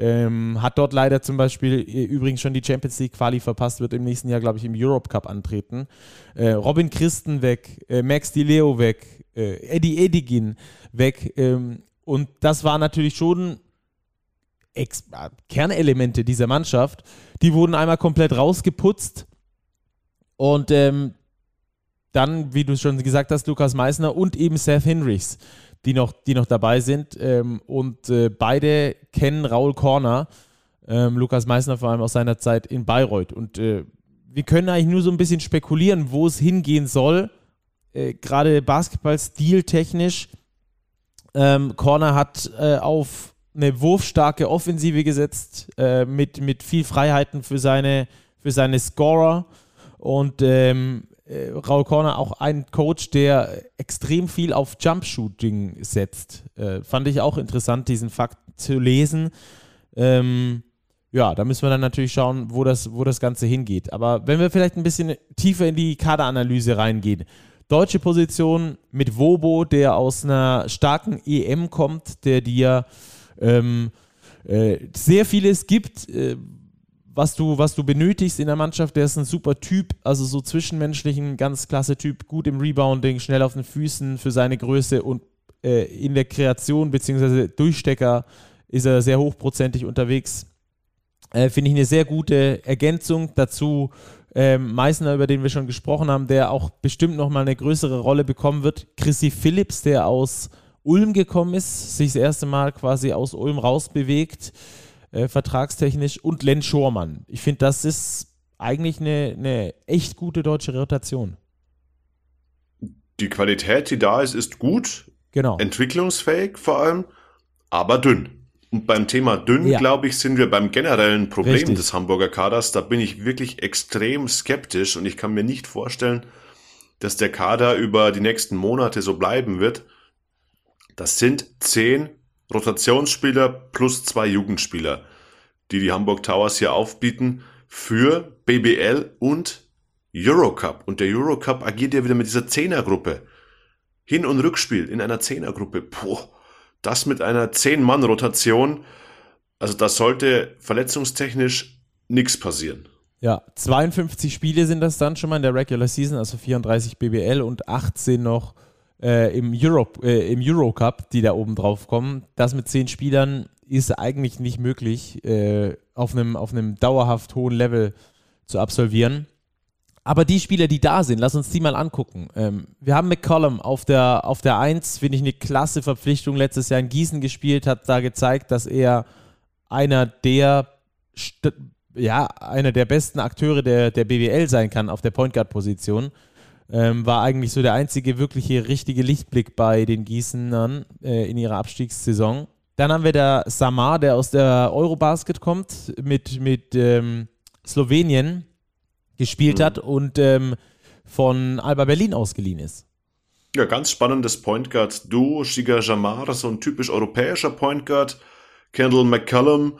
Ähm, hat dort leider zum Beispiel äh, übrigens schon die Champions League Quali verpasst, wird im nächsten Jahr, glaube ich, im Europe Cup antreten. Äh, Robin Christen weg, äh, Max Di Leo weg, äh, Eddie Edigin weg. Ähm, und das war natürlich schon Ex äh, Kernelemente dieser Mannschaft. Die wurden einmal komplett rausgeputzt. Und ähm, dann, wie du schon gesagt hast, Lukas Meissner und eben Seth Hinrichs die noch, die noch dabei sind. Ähm, und äh, beide kennen Raul Korner, ähm, Lukas Meissner vor allem aus seiner Zeit in Bayreuth. Und äh, wir können eigentlich nur so ein bisschen spekulieren, wo es hingehen soll. Äh, Gerade Basketball-Stil technisch. Ähm, Corner hat äh, auf eine wurfstarke Offensive gesetzt, äh, mit, mit viel Freiheiten für seine, für seine Scorer. Und ähm, äh, Raul Corner auch ein Coach, der extrem viel auf Jumpshooting setzt. Äh, fand ich auch interessant, diesen Fakt zu lesen. Ähm, ja, da müssen wir dann natürlich schauen, wo das, wo das Ganze hingeht. Aber wenn wir vielleicht ein bisschen tiefer in die Kaderanalyse reingehen. Deutsche Position mit Wobo, der aus einer starken EM kommt, der dir ähm, äh, sehr vieles gibt, äh, was, du, was du benötigst in der Mannschaft. Der ist ein super Typ, also so zwischenmenschlichen, ganz klasse Typ, gut im Rebounding, schnell auf den Füßen für seine Größe und äh, in der Kreation bzw. Durchstecker ist er sehr hochprozentig unterwegs. Äh, Finde ich eine sehr gute Ergänzung dazu. Ähm, Meißner, über den wir schon gesprochen haben, der auch bestimmt nochmal eine größere Rolle bekommen wird. Chrissy Phillips, der aus Ulm gekommen ist, sich das erste Mal quasi aus Ulm rausbewegt, äh, vertragstechnisch. Und Len Schormann. Ich finde, das ist eigentlich eine, eine echt gute deutsche Rotation. Die Qualität, die da ist, ist gut. Genau. Entwicklungsfähig vor allem, aber dünn. Und beim Thema dünn, ja. glaube ich, sind wir beim generellen Problem Richtig. des Hamburger Kaders. Da bin ich wirklich extrem skeptisch und ich kann mir nicht vorstellen, dass der Kader über die nächsten Monate so bleiben wird. Das sind zehn Rotationsspieler plus zwei Jugendspieler, die die Hamburg Towers hier aufbieten für BBL und Eurocup. Und der Eurocup agiert ja wieder mit dieser Zehnergruppe. Hin- und Rückspiel in einer Zehnergruppe. Puh das mit einer 10-Mann-Rotation, also da sollte verletzungstechnisch nichts passieren. Ja, 52 Spiele sind das dann schon mal in der Regular Season, also 34 BBL und 18 noch äh, im, Europe, äh, im Eurocup, die da oben drauf kommen. Das mit 10 Spielern ist eigentlich nicht möglich, äh, auf, einem, auf dauerhaft hohen Level zu absolvieren. Aber die Spieler, die da sind, lass uns die mal angucken. Ähm, wir haben McCollum auf der, auf der 1, finde ich eine klasse Verpflichtung. Letztes Jahr in Gießen gespielt, hat da gezeigt, dass er einer der, ja, einer der besten Akteure der, der BWL sein kann auf der Point Guard-Position. Ähm, war eigentlich so der einzige wirkliche richtige Lichtblick bei den Gießenern äh, in ihrer Abstiegssaison. Dann haben wir da Samar, der aus der Eurobasket kommt, mit, mit ähm, Slowenien gespielt mhm. hat und ähm, von Alba Berlin ausgeliehen ist. Ja, ganz spannendes Point Guard Duo. Shiga Jamar, so ein typisch europäischer Point Guard. Kendall McCallum,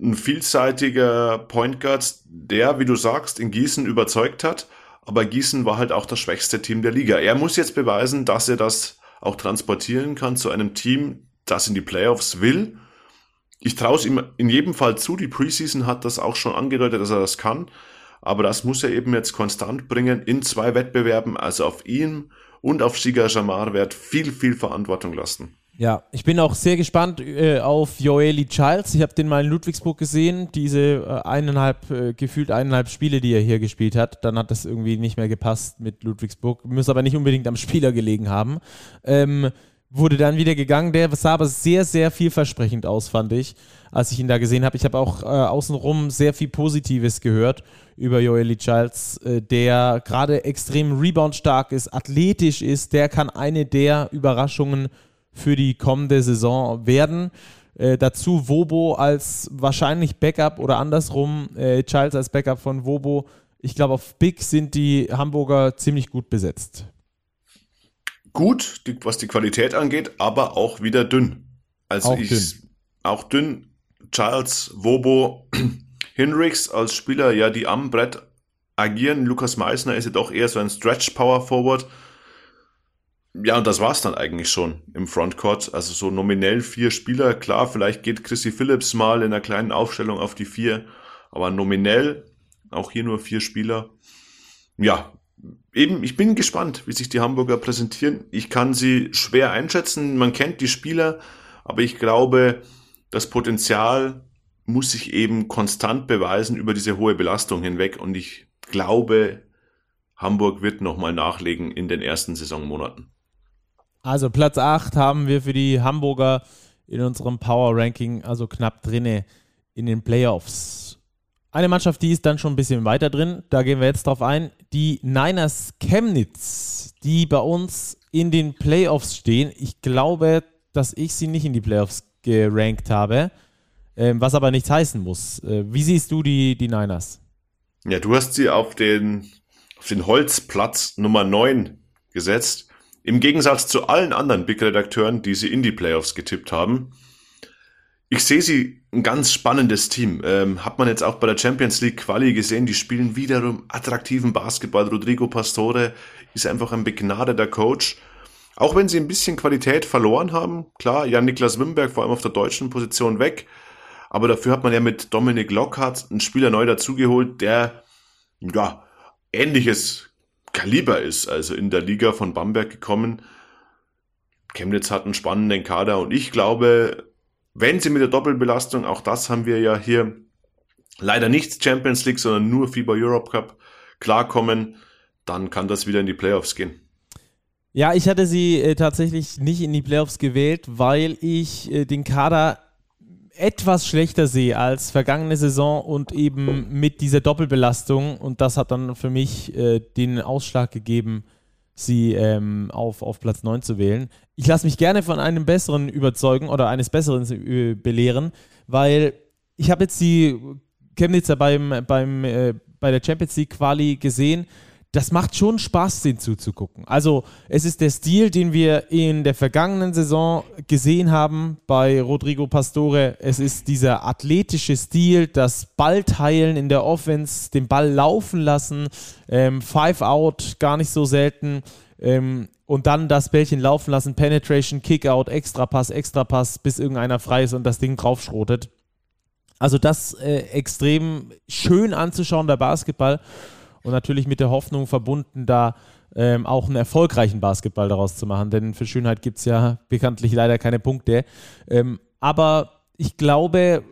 ein vielseitiger Point Guard, der, wie du sagst, in Gießen überzeugt hat. Aber Gießen war halt auch das schwächste Team der Liga. Er muss jetzt beweisen, dass er das auch transportieren kann zu einem Team, das in die Playoffs will. Ich traue es ihm in jedem Fall zu. Die Preseason hat das auch schon angedeutet, dass er das kann. Aber das muss er eben jetzt konstant bringen in zwei Wettbewerben. Also auf ihn und auf Shiga Jamar wird viel, viel Verantwortung lasten. Ja, ich bin auch sehr gespannt äh, auf Joeli Childs. Ich habe den mal in Ludwigsburg gesehen, diese äh, eineinhalb, äh, gefühlt eineinhalb Spiele, die er hier gespielt hat. Dann hat das irgendwie nicht mehr gepasst mit Ludwigsburg. Muss aber nicht unbedingt am Spieler gelegen haben. Ähm, wurde dann wieder gegangen. Der sah aber sehr, sehr vielversprechend aus, fand ich, als ich ihn da gesehen habe. Ich habe auch äh, außenrum sehr viel Positives gehört über Joeli Childs, äh, der gerade extrem reboundstark ist, athletisch ist. Der kann eine der Überraschungen für die kommende Saison werden. Äh, dazu Wobo als wahrscheinlich Backup oder andersrum äh, Childs als Backup von Wobo. Ich glaube, auf Big sind die Hamburger ziemlich gut besetzt gut, die, was die Qualität angeht, aber auch wieder dünn. Also auch ich dünn. auch dünn. Charles Wobo Hinrichs als Spieler, ja, die am Brett agieren. Lukas Meissner ist ja doch eher so ein Stretch Power Forward. Ja, und das war's dann eigentlich schon im Frontcourt. Also so nominell vier Spieler. Klar, vielleicht geht Chrissy Phillips mal in einer kleinen Aufstellung auf die vier, aber nominell auch hier nur vier Spieler. Ja, eben, ich bin gespannt, wie sich die Hamburger präsentieren. Ich kann sie schwer einschätzen. Man kennt die Spieler, aber ich glaube, das Potenzial muss sich eben konstant beweisen über diese hohe Belastung hinweg. Und ich glaube, Hamburg wird nochmal nachlegen in den ersten Saisonmonaten. Also Platz 8 haben wir für die Hamburger in unserem Power Ranking, also knapp drinne in den Playoffs. eine Mannschaft, die ist dann schon ein bisschen weiter drin. Da gehen wir jetzt drauf ein. Die Niners Chemnitz, die bei uns in den Playoffs stehen. Ich glaube, dass ich sie nicht in die Playoffs gerankt habe, ähm, was aber nichts heißen muss. Äh, wie siehst du die, die Niners? Ja, du hast sie auf den, auf den Holzplatz Nummer 9 gesetzt. Im Gegensatz zu allen anderen Big-Redakteuren, die sie in die Playoffs getippt haben. Ich sehe sie ein ganz spannendes Team. Ähm, hat man jetzt auch bei der Champions League Quali gesehen, die spielen wiederum attraktiven Basketball. Rodrigo Pastore ist einfach ein begnadeter Coach. Auch wenn sie ein bisschen Qualität verloren haben, klar, Jan-Niklas Wimberg vor allem auf der deutschen Position weg, aber dafür hat man ja mit Dominik Lockhart einen Spieler neu dazugeholt, der ja ähnliches Kaliber ist, also in der Liga von Bamberg gekommen. Chemnitz hat einen spannenden Kader und ich glaube, wenn sie mit der Doppelbelastung, auch das haben wir ja hier leider nicht Champions League, sondern nur FIBA Europe Cup klarkommen, dann kann das wieder in die Playoffs gehen. Ja, ich hatte sie äh, tatsächlich nicht in die Playoffs gewählt, weil ich äh, den Kader etwas schlechter sehe als vergangene Saison und eben mit dieser Doppelbelastung. Und das hat dann für mich äh, den Ausschlag gegeben, sie ähm, auf, auf Platz 9 zu wählen. Ich lasse mich gerne von einem besseren überzeugen oder eines besseren äh, belehren, weil ich habe jetzt die Chemnitzer beim, beim, äh, bei der Champions League Quali gesehen das macht schon Spaß, den zuzugucken. Also es ist der Stil, den wir in der vergangenen Saison gesehen haben bei Rodrigo Pastore. Es ist dieser athletische Stil, das Ballteilen in der Offense, den Ball laufen lassen, ähm, Five Out gar nicht so selten. Ähm, und dann das Bällchen laufen lassen, Penetration, Kickout, Extrapass, Extrapass, bis irgendeiner frei ist und das Ding draufschrotet. Also das äh, extrem schön anzuschauen, der Basketball und natürlich mit der Hoffnung verbunden, da ähm, auch einen erfolgreichen Basketball daraus zu machen. Denn für Schönheit gibt es ja bekanntlich leider keine Punkte. Ähm, aber ich glaube,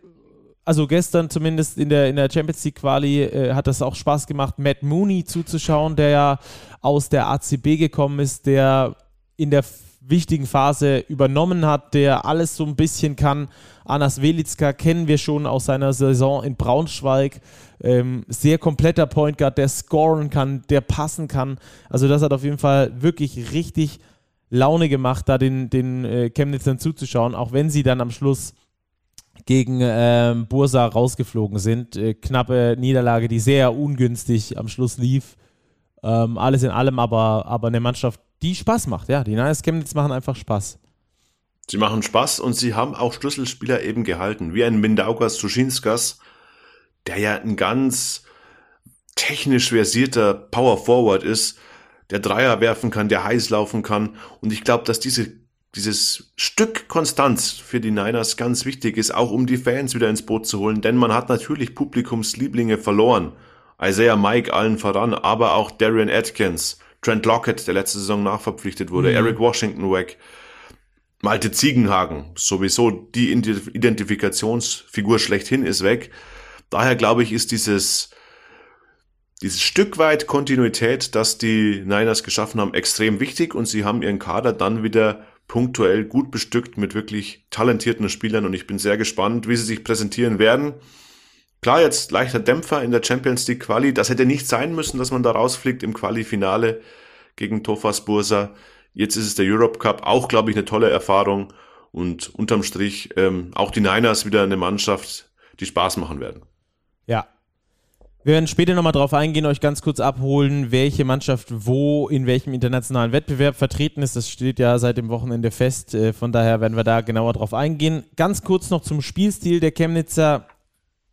also gestern zumindest in der, in der Champions League Quali äh, hat das auch Spaß gemacht, Matt Mooney zuzuschauen, der ja aus der ACB gekommen ist, der in der wichtigen Phase übernommen hat, der alles so ein bisschen kann. Anas Velitska kennen wir schon aus seiner Saison in Braunschweig. Ähm, sehr kompletter Point Guard, der scoren kann, der passen kann. Also das hat auf jeden Fall wirklich richtig Laune gemacht, da den, den äh, Chemnitzern zuzuschauen, auch wenn sie dann am Schluss gegen ähm, Bursa rausgeflogen sind. Äh, knappe Niederlage, die sehr ungünstig am Schluss lief. Ähm, alles in allem aber, aber eine Mannschaft, die Spaß macht. Ja, die Niners Chemnitz machen einfach Spaß. Sie machen Spaß und sie haben auch Schlüsselspieler eben gehalten, wie ein Mindaugas Suschinskas, der ja ein ganz technisch versierter Power Forward ist, der Dreier werfen kann, der heiß laufen kann. Und ich glaube, dass diese, dieses Stück Konstanz für die Niners ganz wichtig ist, auch um die Fans wieder ins Boot zu holen, denn man hat natürlich Publikumslieblinge verloren. Isaiah Mike allen voran, aber auch Darian Atkins, Trent Lockett, der letzte Saison nachverpflichtet wurde, mhm. Eric Washington weg, Malte Ziegenhagen, sowieso die Identifikationsfigur schlechthin ist weg. Daher glaube ich, ist dieses, dieses Stück weit Kontinuität, das die Niners geschaffen haben, extrem wichtig und sie haben ihren Kader dann wieder punktuell gut bestückt mit wirklich talentierten Spielern und ich bin sehr gespannt, wie sie sich präsentieren werden. Klar, jetzt leichter Dämpfer in der Champions League Quali. Das hätte nicht sein müssen, dass man da rausfliegt im Quali-Finale gegen Tofas Bursa. Jetzt ist es der Europe Cup, auch glaube ich eine tolle Erfahrung und unterm Strich ähm, auch die Niners wieder eine Mannschaft, die Spaß machen werden. Ja. Wir werden später nochmal drauf eingehen, euch ganz kurz abholen, welche Mannschaft wo in welchem internationalen Wettbewerb vertreten ist. Das steht ja seit dem Wochenende fest. Äh, von daher werden wir da genauer drauf eingehen. Ganz kurz noch zum Spielstil der Chemnitzer.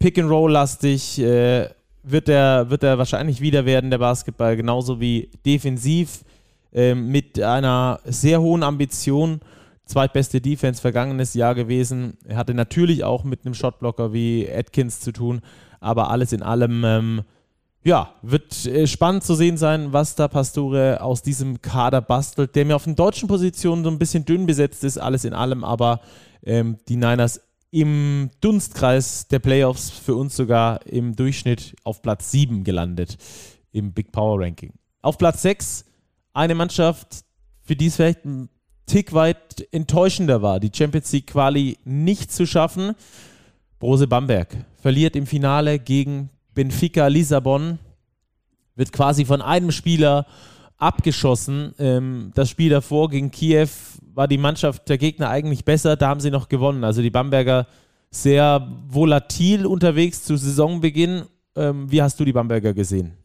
Pick-and-Roll-lastig äh, wird er wird der wahrscheinlich wieder werden, der Basketball, genauso wie defensiv äh, mit einer sehr hohen Ambition. Zweitbeste Defense vergangenes Jahr gewesen. Er hatte natürlich auch mit einem Shotblocker wie Atkins zu tun, aber alles in allem, ähm, ja, wird äh, spannend zu sehen sein, was da Pastore aus diesem Kader bastelt, der mir auf den deutschen Positionen so ein bisschen dünn besetzt ist, alles in allem, aber ähm, die Niners im Dunstkreis der Playoffs für uns sogar im Durchschnitt auf Platz 7 gelandet im Big Power Ranking. Auf Platz 6 eine Mannschaft, für die es vielleicht ein Tick weit enttäuschender war, die Champions League Quali nicht zu schaffen. Brose Bamberg verliert im Finale gegen Benfica Lissabon wird quasi von einem Spieler abgeschossen. Ähm, das Spiel davor gegen Kiew war die Mannschaft der Gegner eigentlich besser, da haben sie noch gewonnen. Also die Bamberger sehr volatil unterwegs zu Saisonbeginn. Ähm, wie hast du die Bamberger gesehen?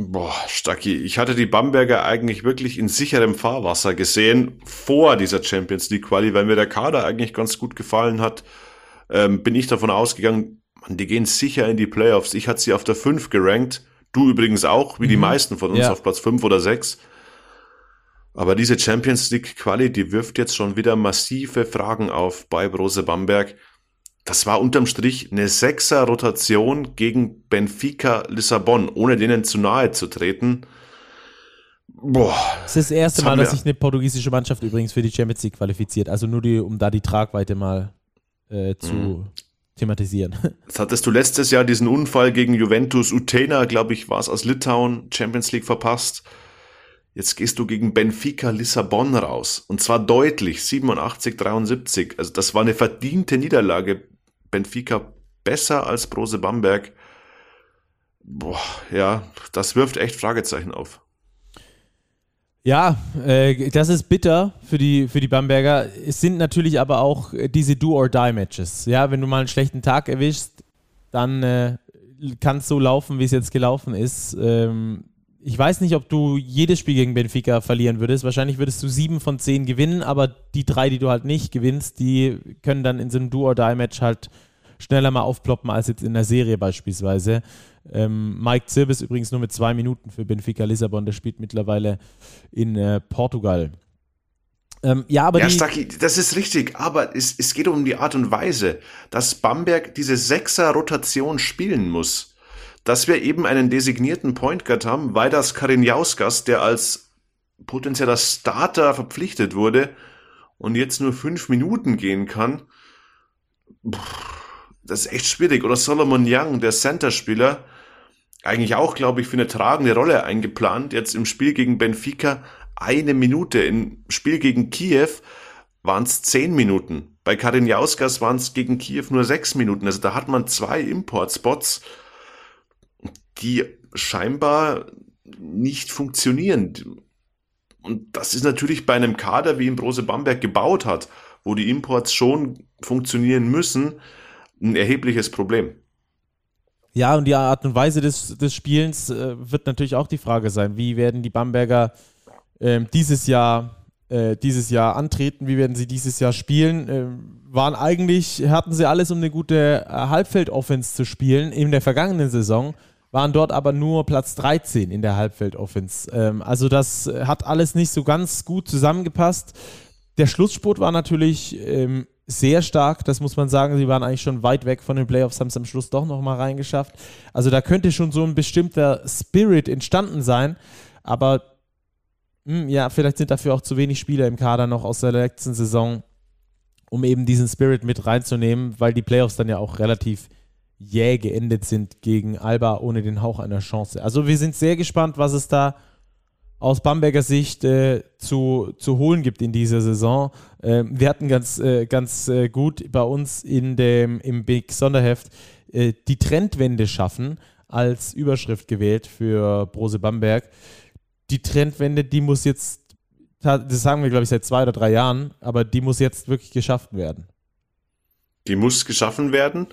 Boah, Stacki, ich hatte die Bamberger eigentlich wirklich in sicherem Fahrwasser gesehen vor dieser Champions League Quali, weil mir der Kader eigentlich ganz gut gefallen hat. Ähm, bin ich davon ausgegangen, man, die gehen sicher in die Playoffs. Ich hatte sie auf der 5 gerankt. Du übrigens auch, wie mhm. die meisten von uns ja. auf Platz 5 oder 6. Aber diese Champions League Quali, die wirft jetzt schon wieder massive Fragen auf bei Brose Bamberg. Das war unterm Strich eine Sechser-Rotation gegen Benfica Lissabon, ohne denen zu nahe zu treten. Boah. Das ist das erste Mal, dass sich eine portugiesische Mannschaft übrigens für die Champions League qualifiziert. Also nur die, um da die Tragweite mal äh, zu mhm. Thematisieren. Jetzt hattest du letztes Jahr diesen Unfall gegen Juventus Utena, glaube ich, war es aus Litauen, Champions League verpasst. Jetzt gehst du gegen Benfica Lissabon raus. Und zwar deutlich, 87, 73. Also das war eine verdiente Niederlage. Benfica besser als Brose Bamberg. Boah, ja, das wirft echt Fragezeichen auf. Ja, äh, das ist bitter für die, für die Bamberger. Es sind natürlich aber auch diese Do-or-Die-Matches. Ja, wenn du mal einen schlechten Tag erwischst, dann äh, kann es so laufen, wie es jetzt gelaufen ist. Ähm, ich weiß nicht, ob du jedes Spiel gegen Benfica verlieren würdest. Wahrscheinlich würdest du sieben von zehn gewinnen, aber die drei, die du halt nicht gewinnst, die können dann in so einem Do-or-Die-Match halt schneller mal aufploppen als jetzt in der Serie beispielsweise. Ähm, Mike Zirbis übrigens nur mit zwei Minuten für Benfica Lissabon, der spielt mittlerweile in äh, Portugal. Ähm, ja, aber ja, Stacki, das ist richtig, aber es, es geht um die Art und Weise, dass Bamberg diese Sechser-Rotation spielen muss. Dass wir eben einen designierten Point Guard haben, weil das Karinjauskas, der als potenzieller Starter verpflichtet wurde und jetzt nur fünf Minuten gehen kann, das ist echt schwierig. Oder Solomon Young, der Center-Spieler, eigentlich auch, glaube ich, für eine tragende Rolle eingeplant. Jetzt im Spiel gegen Benfica eine Minute. Im Spiel gegen Kiew waren es zehn Minuten. Bei Karin Jauskas waren es gegen Kiew nur sechs Minuten. Also da hat man zwei Import-Spots die scheinbar nicht funktionieren. Und das ist natürlich bei einem Kader, wie ihn Brose Bamberg gebaut hat, wo die Imports schon funktionieren müssen, ein erhebliches Problem. Ja, und die Art und Weise des, des Spielens äh, wird natürlich auch die Frage sein, wie werden die Bamberger äh, dieses Jahr äh, dieses Jahr antreten, wie werden sie dieses Jahr spielen. Äh, waren eigentlich, hatten sie alles, um eine gute äh, Halbfeld-Offense zu spielen in der vergangenen Saison waren dort aber nur Platz 13 in der Halbfeld-Offense. Ähm, also das hat alles nicht so ganz gut zusammengepasst. Der Schlussspurt war natürlich ähm, sehr stark, das muss man sagen. Sie waren eigentlich schon weit weg von den Playoffs, haben es am Schluss doch nochmal reingeschafft. Also da könnte schon so ein bestimmter Spirit entstanden sein, aber mh, hm, ja, vielleicht sind dafür auch zu wenig Spieler im Kader noch aus der letzten Saison, um eben diesen Spirit mit reinzunehmen, weil die Playoffs dann ja auch relativ jäh geendet sind gegen Alba ohne den Hauch einer Chance. Also wir sind sehr gespannt, was es da aus Bamberger Sicht äh, zu, zu holen gibt in dieser Saison. Äh, wir hatten ganz, äh, ganz äh, gut bei uns in dem, im Big Sonderheft äh, die Trendwende schaffen als Überschrift gewählt für Brose Bamberg. Die Trendwende, die muss jetzt, das sagen wir glaube ich seit zwei oder drei Jahren, aber die muss jetzt wirklich geschaffen werden. Die muss geschaffen werden.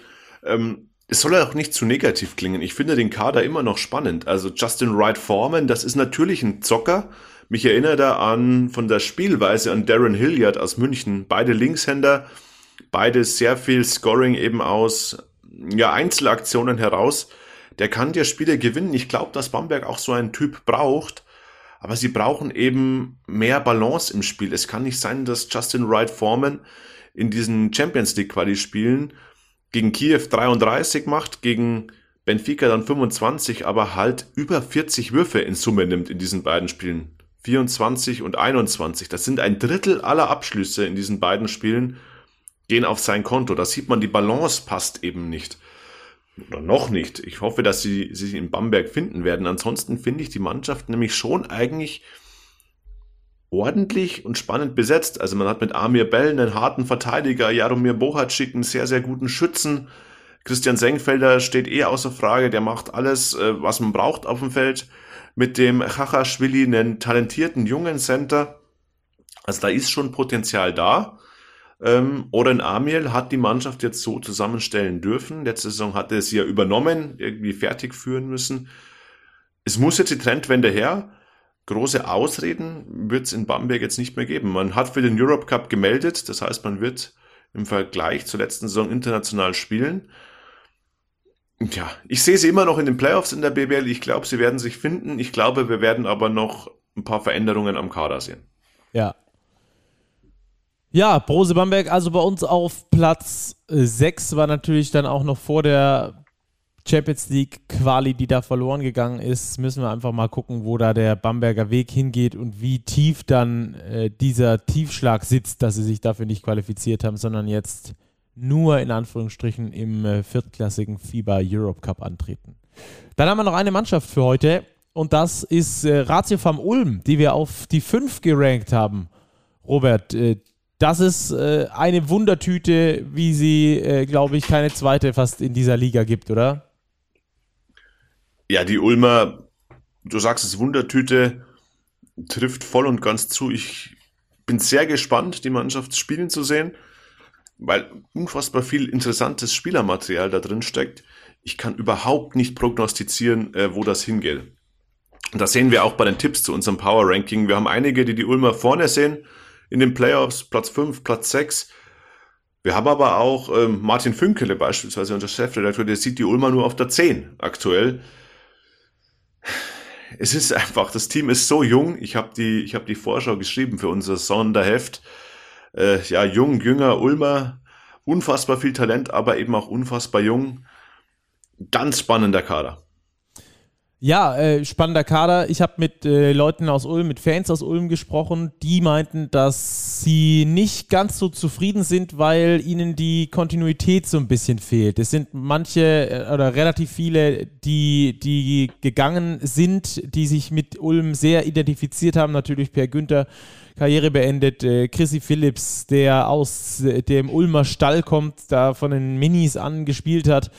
Ähm, es soll auch nicht zu negativ klingen. Ich finde den Kader immer noch spannend. Also Justin Wright Foreman, das ist natürlich ein Zocker. Mich erinnert er an von der Spielweise an Darren Hilliard aus München. Beide Linkshänder, beide sehr viel Scoring eben aus ja, Einzelaktionen heraus. Der kann dir Spiele gewinnen. Ich glaube, dass Bamberg auch so einen Typ braucht. Aber sie brauchen eben mehr Balance im Spiel. Es kann nicht sein, dass Justin Wright Foreman in diesen Champions League Quali Spielen gegen Kiew 33 macht, gegen Benfica dann 25, aber halt über 40 Würfe in Summe nimmt in diesen beiden Spielen. 24 und 21. Das sind ein Drittel aller Abschlüsse in diesen beiden Spielen gehen auf sein Konto. Da sieht man, die Balance passt eben nicht. Oder noch nicht. Ich hoffe, dass sie, sie sich in Bamberg finden werden. Ansonsten finde ich die Mannschaft nämlich schon eigentlich ordentlich und spannend besetzt. Also man hat mit Amir Bell einen harten Verteidiger, Jaromir Bohacik einen sehr, sehr guten Schützen, Christian Senkfelder steht eh außer Frage, der macht alles, äh, was man braucht auf dem Feld. Mit dem Chachashvili, einen talentierten jungen Center. Also da ist schon Potenzial da. Ähm, Oren Amiel hat die Mannschaft jetzt so zusammenstellen dürfen. Letzte Saison hatte es ja übernommen, irgendwie fertig führen müssen. Es muss jetzt die Trendwende her. Große Ausreden wird es in Bamberg jetzt nicht mehr geben. Man hat für den Europe Cup gemeldet, das heißt, man wird im Vergleich zur letzten Saison international spielen. Ja, ich sehe sie immer noch in den Playoffs in der BBL. Ich glaube, sie werden sich finden. Ich glaube, wir werden aber noch ein paar Veränderungen am Kader sehen. Ja, ja, Brose Bamberg, also bei uns auf Platz 6 äh, war natürlich dann auch noch vor der Champions League Quali, die da verloren gegangen ist, müssen wir einfach mal gucken, wo da der Bamberger Weg hingeht und wie tief dann äh, dieser Tiefschlag sitzt, dass sie sich dafür nicht qualifiziert haben, sondern jetzt nur in Anführungsstrichen im äh, viertklassigen FIBA Europe Cup antreten. Dann haben wir noch eine Mannschaft für heute und das ist äh, Ratio vom Ulm, die wir auf die 5 gerankt haben. Robert, äh, das ist äh, eine Wundertüte, wie sie, äh, glaube ich, keine zweite fast in dieser Liga gibt, oder? Ja, die Ulmer, du sagst es, Wundertüte trifft voll und ganz zu. Ich bin sehr gespannt, die Mannschaft spielen zu sehen, weil unfassbar viel interessantes Spielermaterial da drin steckt. Ich kann überhaupt nicht prognostizieren, äh, wo das hingeht. Und das sehen wir auch bei den Tipps zu unserem Power Ranking. Wir haben einige, die die Ulmer vorne sehen in den Playoffs, Platz 5, Platz 6. Wir haben aber auch ähm, Martin Fünkele beispielsweise, unser Chefredakteur, der sieht die Ulmer nur auf der 10 aktuell. Es ist einfach, das Team ist so jung. Ich habe die, ich hab die Vorschau geschrieben für unser Sonderheft. Äh, ja, jung, jünger, Ulmer, unfassbar viel Talent, aber eben auch unfassbar jung. Ganz spannender Kader. Ja, äh, spannender Kader. Ich habe mit äh, Leuten aus Ulm, mit Fans aus Ulm gesprochen, die meinten, dass sie nicht ganz so zufrieden sind, weil ihnen die Kontinuität so ein bisschen fehlt. Es sind manche äh, oder relativ viele, die, die gegangen sind, die sich mit Ulm sehr identifiziert haben. Natürlich Per Günther, Karriere beendet. Äh, Chrissy Phillips, der aus äh, dem Ulmer Stall kommt, da von den Minis an gespielt hat.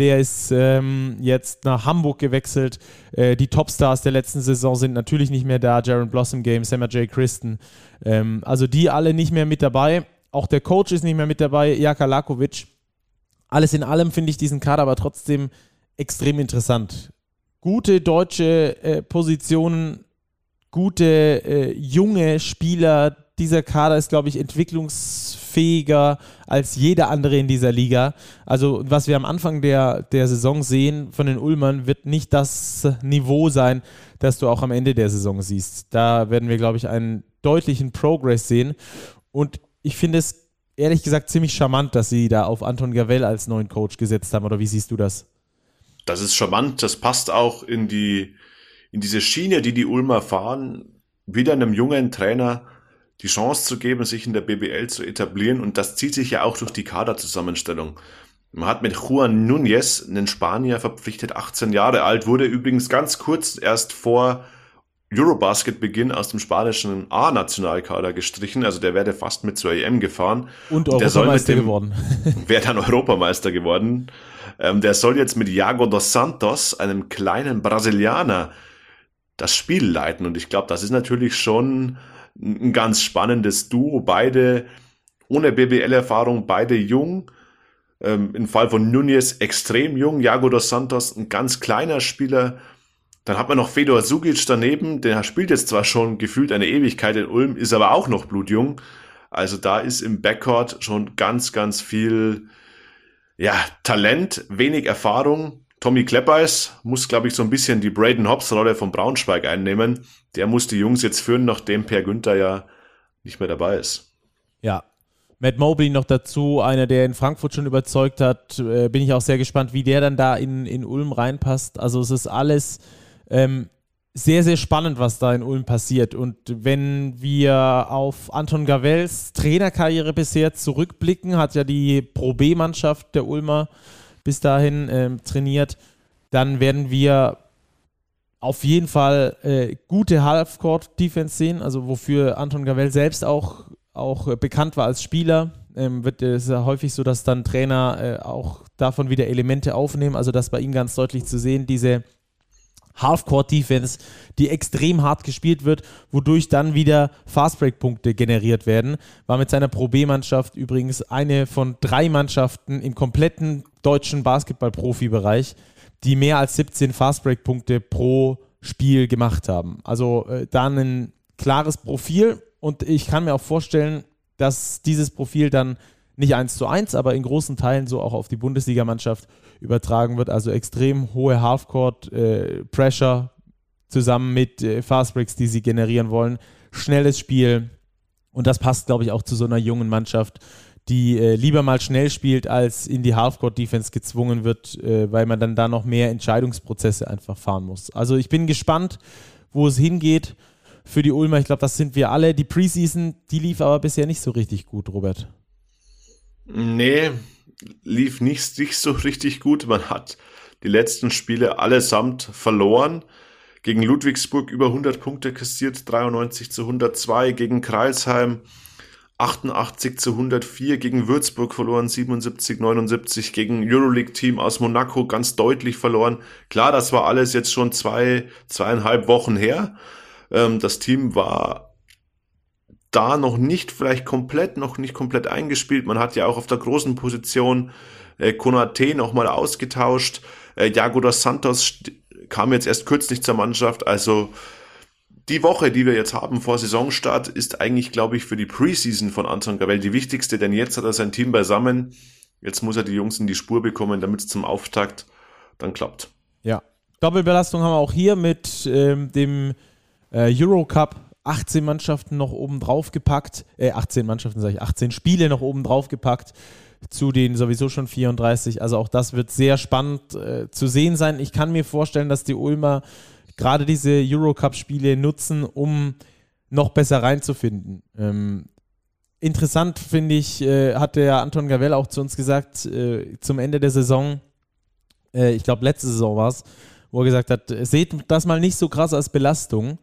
Der ist ähm, jetzt nach Hamburg gewechselt. Äh, die Topstars der letzten Saison sind natürlich nicht mehr da. Jaron Blossom Game, Sammer J. Christen. Ähm, also die alle nicht mehr mit dabei. Auch der Coach ist nicht mehr mit dabei, Jaka Lakovic. Alles in allem finde ich diesen Kader aber trotzdem extrem interessant. Gute deutsche äh, Positionen, gute äh, junge Spieler. Dieser Kader ist, glaube ich, entwicklungsfähig fähiger als jeder andere in dieser Liga. Also was wir am Anfang der, der Saison sehen von den Ulmern, wird nicht das Niveau sein, das du auch am Ende der Saison siehst. Da werden wir, glaube ich, einen deutlichen Progress sehen. Und ich finde es ehrlich gesagt ziemlich charmant, dass sie da auf Anton Gavell als neuen Coach gesetzt haben. Oder wie siehst du das? Das ist charmant. Das passt auch in die, in diese Schiene, die die Ulmer fahren. Wieder einem jungen Trainer die Chance zu geben, sich in der BBL zu etablieren. Und das zieht sich ja auch durch die Kaderzusammenstellung. Man hat mit Juan Núñez einen Spanier verpflichtet, 18 Jahre alt, wurde übrigens ganz kurz erst vor Eurobasket-Beginn aus dem spanischen A-Nationalkader gestrichen. Also der wäre fast mit zur EM gefahren. Und Europameister geworden. Wäre dann Europameister geworden. Ähm, der soll jetzt mit Iago dos Santos, einem kleinen Brasilianer, das Spiel leiten. Und ich glaube, das ist natürlich schon ein ganz spannendes Duo. Beide ohne BBL-Erfahrung, beide jung. Ähm, Im Fall von Nunez extrem jung. Jago dos Santos ein ganz kleiner Spieler. Dann hat man noch Fedor Sugic daneben. Der spielt jetzt zwar schon gefühlt eine Ewigkeit in Ulm, ist aber auch noch blutjung. Also da ist im Backcourt schon ganz, ganz viel ja, Talent, wenig Erfahrung. Tommy Kleppeis muss, glaube ich, so ein bisschen die Braden Hobbs-Rolle von Braunschweig einnehmen. Der muss die Jungs jetzt führen, nachdem Per Günther ja nicht mehr dabei ist. Ja. Matt Mobley noch dazu, einer, der in Frankfurt schon überzeugt hat. Äh, bin ich auch sehr gespannt, wie der dann da in, in Ulm reinpasst. Also es ist alles ähm, sehr, sehr spannend, was da in Ulm passiert. Und wenn wir auf Anton Gavels Trainerkarriere bisher zurückblicken, hat ja die Pro B-Mannschaft der Ulmer bis dahin ähm, trainiert, dann werden wir auf jeden Fall äh, gute Half-Court-Defense sehen, also wofür Anton Gavell selbst auch, auch äh, bekannt war als Spieler. ähm, wird es ja häufig so, dass dann Trainer äh, auch davon wieder Elemente aufnehmen. Also das bei ihm ganz deutlich zu sehen, diese Half-Court-Defense, die extrem hart gespielt wird, wodurch dann wieder Fast-Break-Punkte generiert werden. War mit seiner Pro B-Mannschaft übrigens eine von drei Mannschaften im kompletten deutschen Basketball-Profi-Bereich, die mehr als 17 Fast-Break-Punkte pro Spiel gemacht haben. Also äh, da ein klares Profil und ich kann mir auch vorstellen, dass dieses Profil dann nicht eins zu eins, aber in großen Teilen so auch auf die Bundesligamannschaft übertragen wird. Also extrem hohe Halfcourt-Pressure äh, zusammen mit äh, Fastbreaks, die sie generieren wollen. Schnelles Spiel. Und das passt, glaube ich, auch zu so einer jungen Mannschaft, die äh, lieber mal schnell spielt, als in die Halfcourt-Defense gezwungen wird, äh, weil man dann da noch mehr Entscheidungsprozesse einfach fahren muss. Also ich bin gespannt, wo es hingeht für die Ulmer. Ich glaube, das sind wir alle. Die Preseason, die lief aber bisher nicht so richtig gut, Robert. Nee, lief nicht, nicht so richtig gut. Man hat die letzten Spiele allesamt verloren. Gegen Ludwigsburg über 100 Punkte kassiert, 93 zu 102. Gegen Kreilsheim 88 zu 104. Gegen Würzburg verloren, 77, 79. Gegen Euroleague-Team aus Monaco ganz deutlich verloren. Klar, das war alles jetzt schon zwei, zweieinhalb Wochen her. Ähm, das Team war da noch nicht vielleicht komplett, noch nicht komplett eingespielt. Man hat ja auch auf der großen Position äh, Konate nochmal ausgetauscht. Äh, Jago dos Santos kam jetzt erst kürzlich zur Mannschaft. Also die Woche, die wir jetzt haben vor Saisonstart, ist eigentlich, glaube ich, für die Preseason von Anton Gavel die wichtigste, denn jetzt hat er sein Team beisammen. Jetzt muss er die Jungs in die Spur bekommen, damit es zum Auftakt dann klappt. Ja, Doppelbelastung haben wir auch hier mit ähm, dem äh, Eurocup 18 Mannschaften noch oben drauf gepackt, äh, 18 Mannschaften sage ich, 18 Spiele noch oben drauf gepackt zu den sowieso schon 34. Also auch das wird sehr spannend äh, zu sehen sein. Ich kann mir vorstellen, dass die Ulmer gerade diese Eurocup-Spiele nutzen, um noch besser reinzufinden. Ähm, interessant finde ich, äh, hat der Anton Gavell auch zu uns gesagt, äh, zum Ende der Saison, äh, ich glaube letzte Saison war es, wo er gesagt hat, seht das mal nicht so krass als Belastung,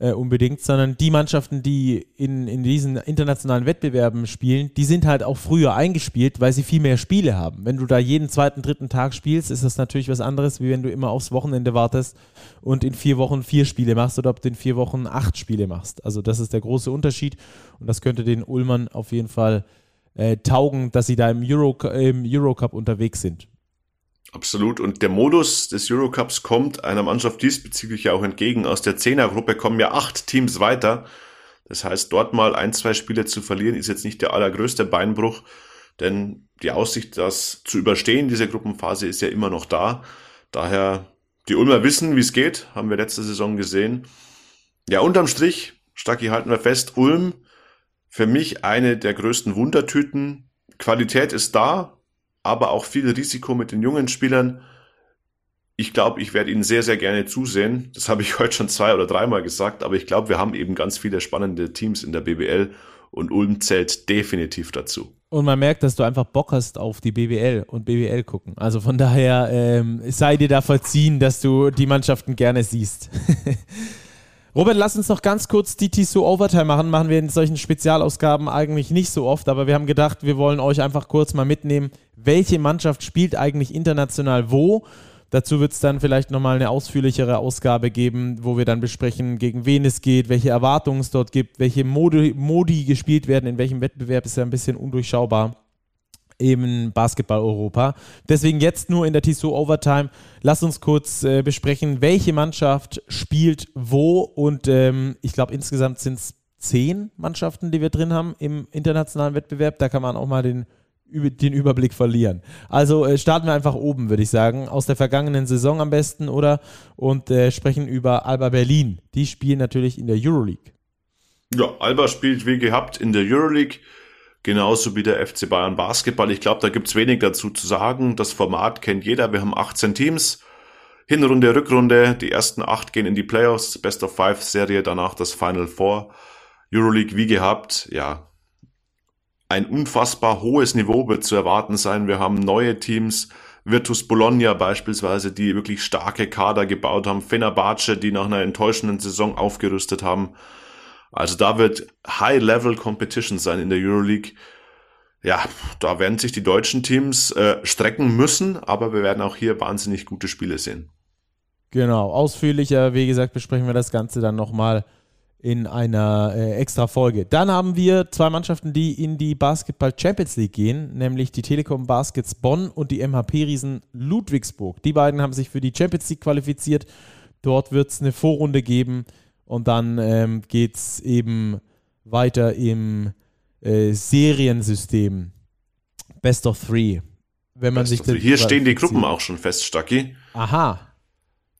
äh, unbedingt, sondern die Mannschaften, die in, in diesen internationalen Wettbewerben spielen, die sind halt auch früher eingespielt, weil sie viel mehr Spiele haben. Wenn du da jeden zweiten, dritten Tag spielst, ist das natürlich was anderes, wie wenn du immer aufs Wochenende wartest und in vier Wochen vier Spiele machst oder ob du in vier Wochen acht Spiele machst. Also das ist der große Unterschied und das könnte den Ullmann auf jeden Fall äh, taugen, dass sie da im, Euro, im Eurocup unterwegs sind. Absolut. Und der Modus des Eurocups kommt einer Mannschaft diesbezüglich ja auch entgegen. Aus der Zehnergruppe kommen ja acht Teams weiter. Das heißt, dort mal ein, zwei Spiele zu verlieren, ist jetzt nicht der allergrößte Beinbruch, denn die Aussicht, das zu überstehen, diese Gruppenphase, ist ja immer noch da. Daher, die Ulmer wissen, wie es geht, haben wir letzte Saison gesehen. Ja, unterm Strich, Stacki halten wir fest, Ulm, für mich eine der größten Wundertüten. Qualität ist da, aber auch viel Risiko mit den jungen Spielern. Ich glaube, ich werde ihnen sehr, sehr gerne zusehen. Das habe ich heute schon zwei oder dreimal gesagt, aber ich glaube, wir haben eben ganz viele spannende Teams in der BBL und Ulm zählt definitiv dazu. Und man merkt, dass du einfach Bock hast auf die BBL und BBL gucken. Also von daher ähm, sei dir da verziehen, dass du die Mannschaften gerne siehst. Robert, lass uns noch ganz kurz die Tissot Overtime machen. Machen wir in solchen Spezialausgaben eigentlich nicht so oft, aber wir haben gedacht, wir wollen euch einfach kurz mal mitnehmen, welche Mannschaft spielt eigentlich international wo. Dazu wird es dann vielleicht nochmal eine ausführlichere Ausgabe geben, wo wir dann besprechen, gegen wen es geht, welche Erwartungen es dort gibt, welche Modi, Modi gespielt werden, in welchem Wettbewerb ist ja ein bisschen undurchschaubar im Basketball-Europa. Deswegen jetzt nur in der Tissot Overtime. Lass uns kurz äh, besprechen, welche Mannschaft spielt wo. Und ähm, ich glaube, insgesamt sind es zehn Mannschaften, die wir drin haben im internationalen Wettbewerb. Da kann man auch mal den, den Überblick verlieren. Also äh, starten wir einfach oben, würde ich sagen. Aus der vergangenen Saison am besten, oder? Und äh, sprechen über Alba Berlin. Die spielen natürlich in der Euroleague. Ja, Alba spielt wie gehabt in der Euroleague genauso wie der FC Bayern Basketball. Ich glaube, da gibt's wenig dazu zu sagen. Das Format kennt jeder. Wir haben 18 Teams. Hinrunde, Rückrunde. Die ersten acht gehen in die Playoffs. Best of Five Serie, danach das Final Four. Euroleague wie gehabt. Ja, ein unfassbar hohes Niveau wird zu erwarten sein. Wir haben neue Teams. Virtus Bologna beispielsweise, die wirklich starke Kader gebaut haben. Fenerbahce, die nach einer enttäuschenden Saison aufgerüstet haben. Also da wird High-Level Competition sein in der Euroleague. ja, da werden sich die deutschen Teams äh, strecken müssen, aber wir werden auch hier wahnsinnig gute Spiele sehen. Genau, ausführlicher, wie gesagt, besprechen wir das Ganze dann nochmal in einer äh, extra Folge. Dann haben wir zwei Mannschaften, die in die Basketball Champions League gehen, nämlich die Telekom Baskets Bonn und die MHP Riesen Ludwigsburg. Die beiden haben sich für die Champions League qualifiziert. Dort wird es eine Vorrunde geben und dann ähm, geht es eben weiter im äh, Seriensystem. Best of Three. Wenn man sich Hier stehen die Gruppen auch schon fest, Stacki. Aha.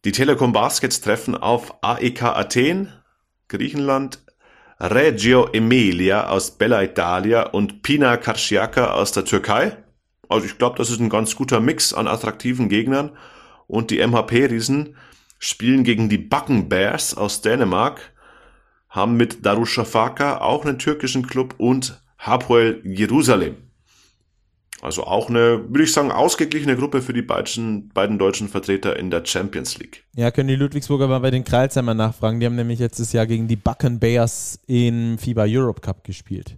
Die Telekom Baskets treffen auf AEK Athen, Griechenland, Reggio Emilia aus Bella Italia und Pina Karciaka aus der Türkei. Also ich glaube, das ist ein ganz guter Mix an attraktiven Gegnern. Und die MHP-Riesen spielen gegen die Backen Bears aus Dänemark, haben mit Darusshafaka auch einen türkischen Club und Hapoel Jerusalem. Also auch eine, würde ich sagen, ausgeglichene Gruppe für die beiden, beiden deutschen Vertreter in der Champions League. Ja, können die Ludwigsburger mal bei den Kreilsheimer nachfragen. Die haben nämlich letztes Jahr gegen die Bucken Bears im FIBA Europe Cup gespielt.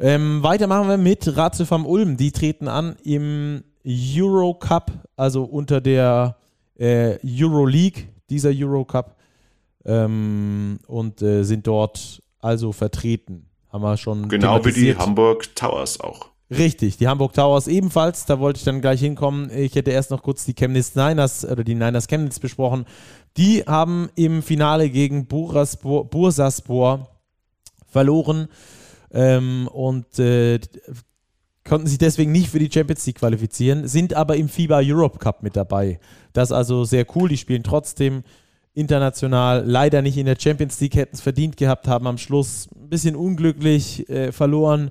Ähm, weiter machen wir mit Ratio vom Ulm. Die treten an im Euro Cup, also unter der äh, Euro League, dieser Euro Cup, ähm, und äh, sind dort also vertreten. Haben wir schon. Genau wie die Hamburg Towers auch. Richtig, die Hamburg Towers ebenfalls, da wollte ich dann gleich hinkommen. Ich hätte erst noch kurz die Chemnitz Niners oder die Niners Chemnitz besprochen. Die haben im Finale gegen Bursaspor, Bursaspor verloren ähm, und äh, konnten sich deswegen nicht für die Champions League qualifizieren, sind aber im FIBA Europe Cup mit dabei. Das ist also sehr cool, die spielen trotzdem international, leider nicht in der Champions League, hätten es verdient gehabt, haben am Schluss ein bisschen unglücklich äh, verloren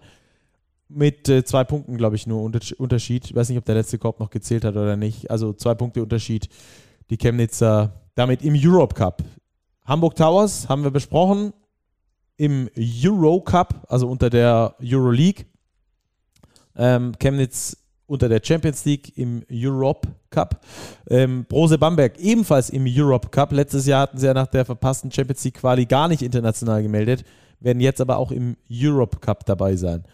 mit äh, zwei Punkten, glaube ich, nur Unterschied. Ich weiß nicht, ob der letzte Korb noch gezählt hat oder nicht. Also zwei Punkte Unterschied. Die Chemnitzer damit im Europe Cup. Hamburg Towers haben wir besprochen. Im Euro Cup, also unter der Euro League. Ähm, Chemnitz unter der Champions League im Europe Cup. Ähm, Brose Bamberg ebenfalls im Europe Cup. Letztes Jahr hatten sie ja nach der verpassten Champions League Quali gar nicht international gemeldet, werden jetzt aber auch im Europe Cup dabei sein.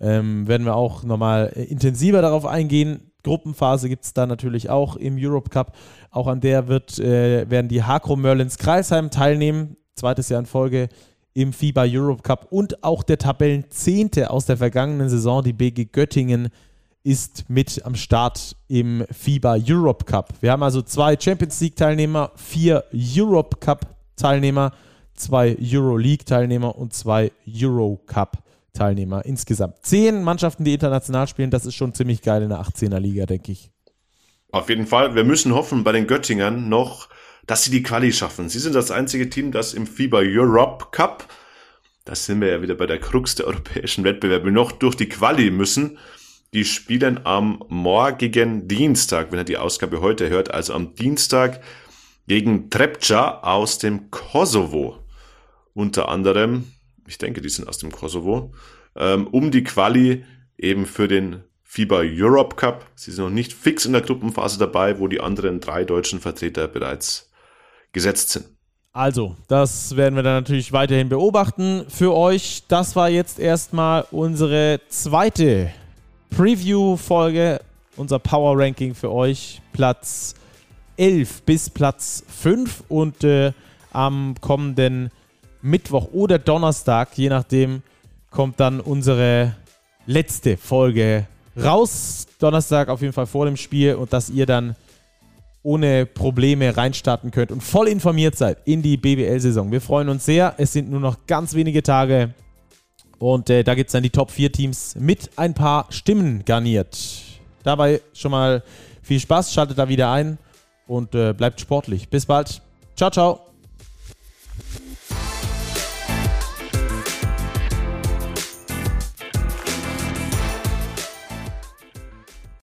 Ähm, werden wir auch nochmal äh, intensiver darauf eingehen. Gruppenphase gibt es da natürlich auch im Europe Cup. Auch an der wird, äh, werden die Hakro Merlins Kreisheim teilnehmen. Zweites Jahr in Folge im FIBA Europe Cup. Und auch der Tabellenzehnte aus der vergangenen Saison, die BG Göttingen, ist mit am Start im FIBA Europe Cup. Wir haben also zwei Champions League Teilnehmer, vier Europe Cup Teilnehmer, zwei Euro League Teilnehmer und zwei Euro Cup Teilnehmer. Insgesamt. Zehn Mannschaften, die international spielen, das ist schon ziemlich geil in der 18er Liga, denke ich. Auf jeden Fall. Wir müssen hoffen bei den Göttingern noch, dass sie die Quali schaffen. Sie sind das einzige Team, das im FIBA Europe Cup, das sind wir ja wieder bei der Krux der europäischen Wettbewerbe, noch durch die Quali müssen. Die spielen am morgigen Dienstag, wenn ihr die Ausgabe heute hört, also am Dienstag gegen Trepca aus dem Kosovo. Unter anderem ich denke, die sind aus dem Kosovo, ähm, um die Quali eben für den FIBA Europe Cup. Sie sind noch nicht fix in der Gruppenphase dabei, wo die anderen drei deutschen Vertreter bereits gesetzt sind. Also, das werden wir dann natürlich weiterhin beobachten für euch. Das war jetzt erstmal unsere zweite Preview-Folge, unser Power Ranking für euch. Platz 11 bis Platz 5 und äh, am kommenden Mittwoch oder Donnerstag, je nachdem, kommt dann unsere letzte Folge raus. Donnerstag auf jeden Fall vor dem Spiel und dass ihr dann ohne Probleme reinstarten könnt und voll informiert seid in die BBL-Saison. Wir freuen uns sehr. Es sind nur noch ganz wenige Tage und äh, da gibt es dann die Top 4 Teams mit ein paar Stimmen garniert. Dabei schon mal viel Spaß, schaltet da wieder ein und äh, bleibt sportlich. Bis bald. Ciao, ciao.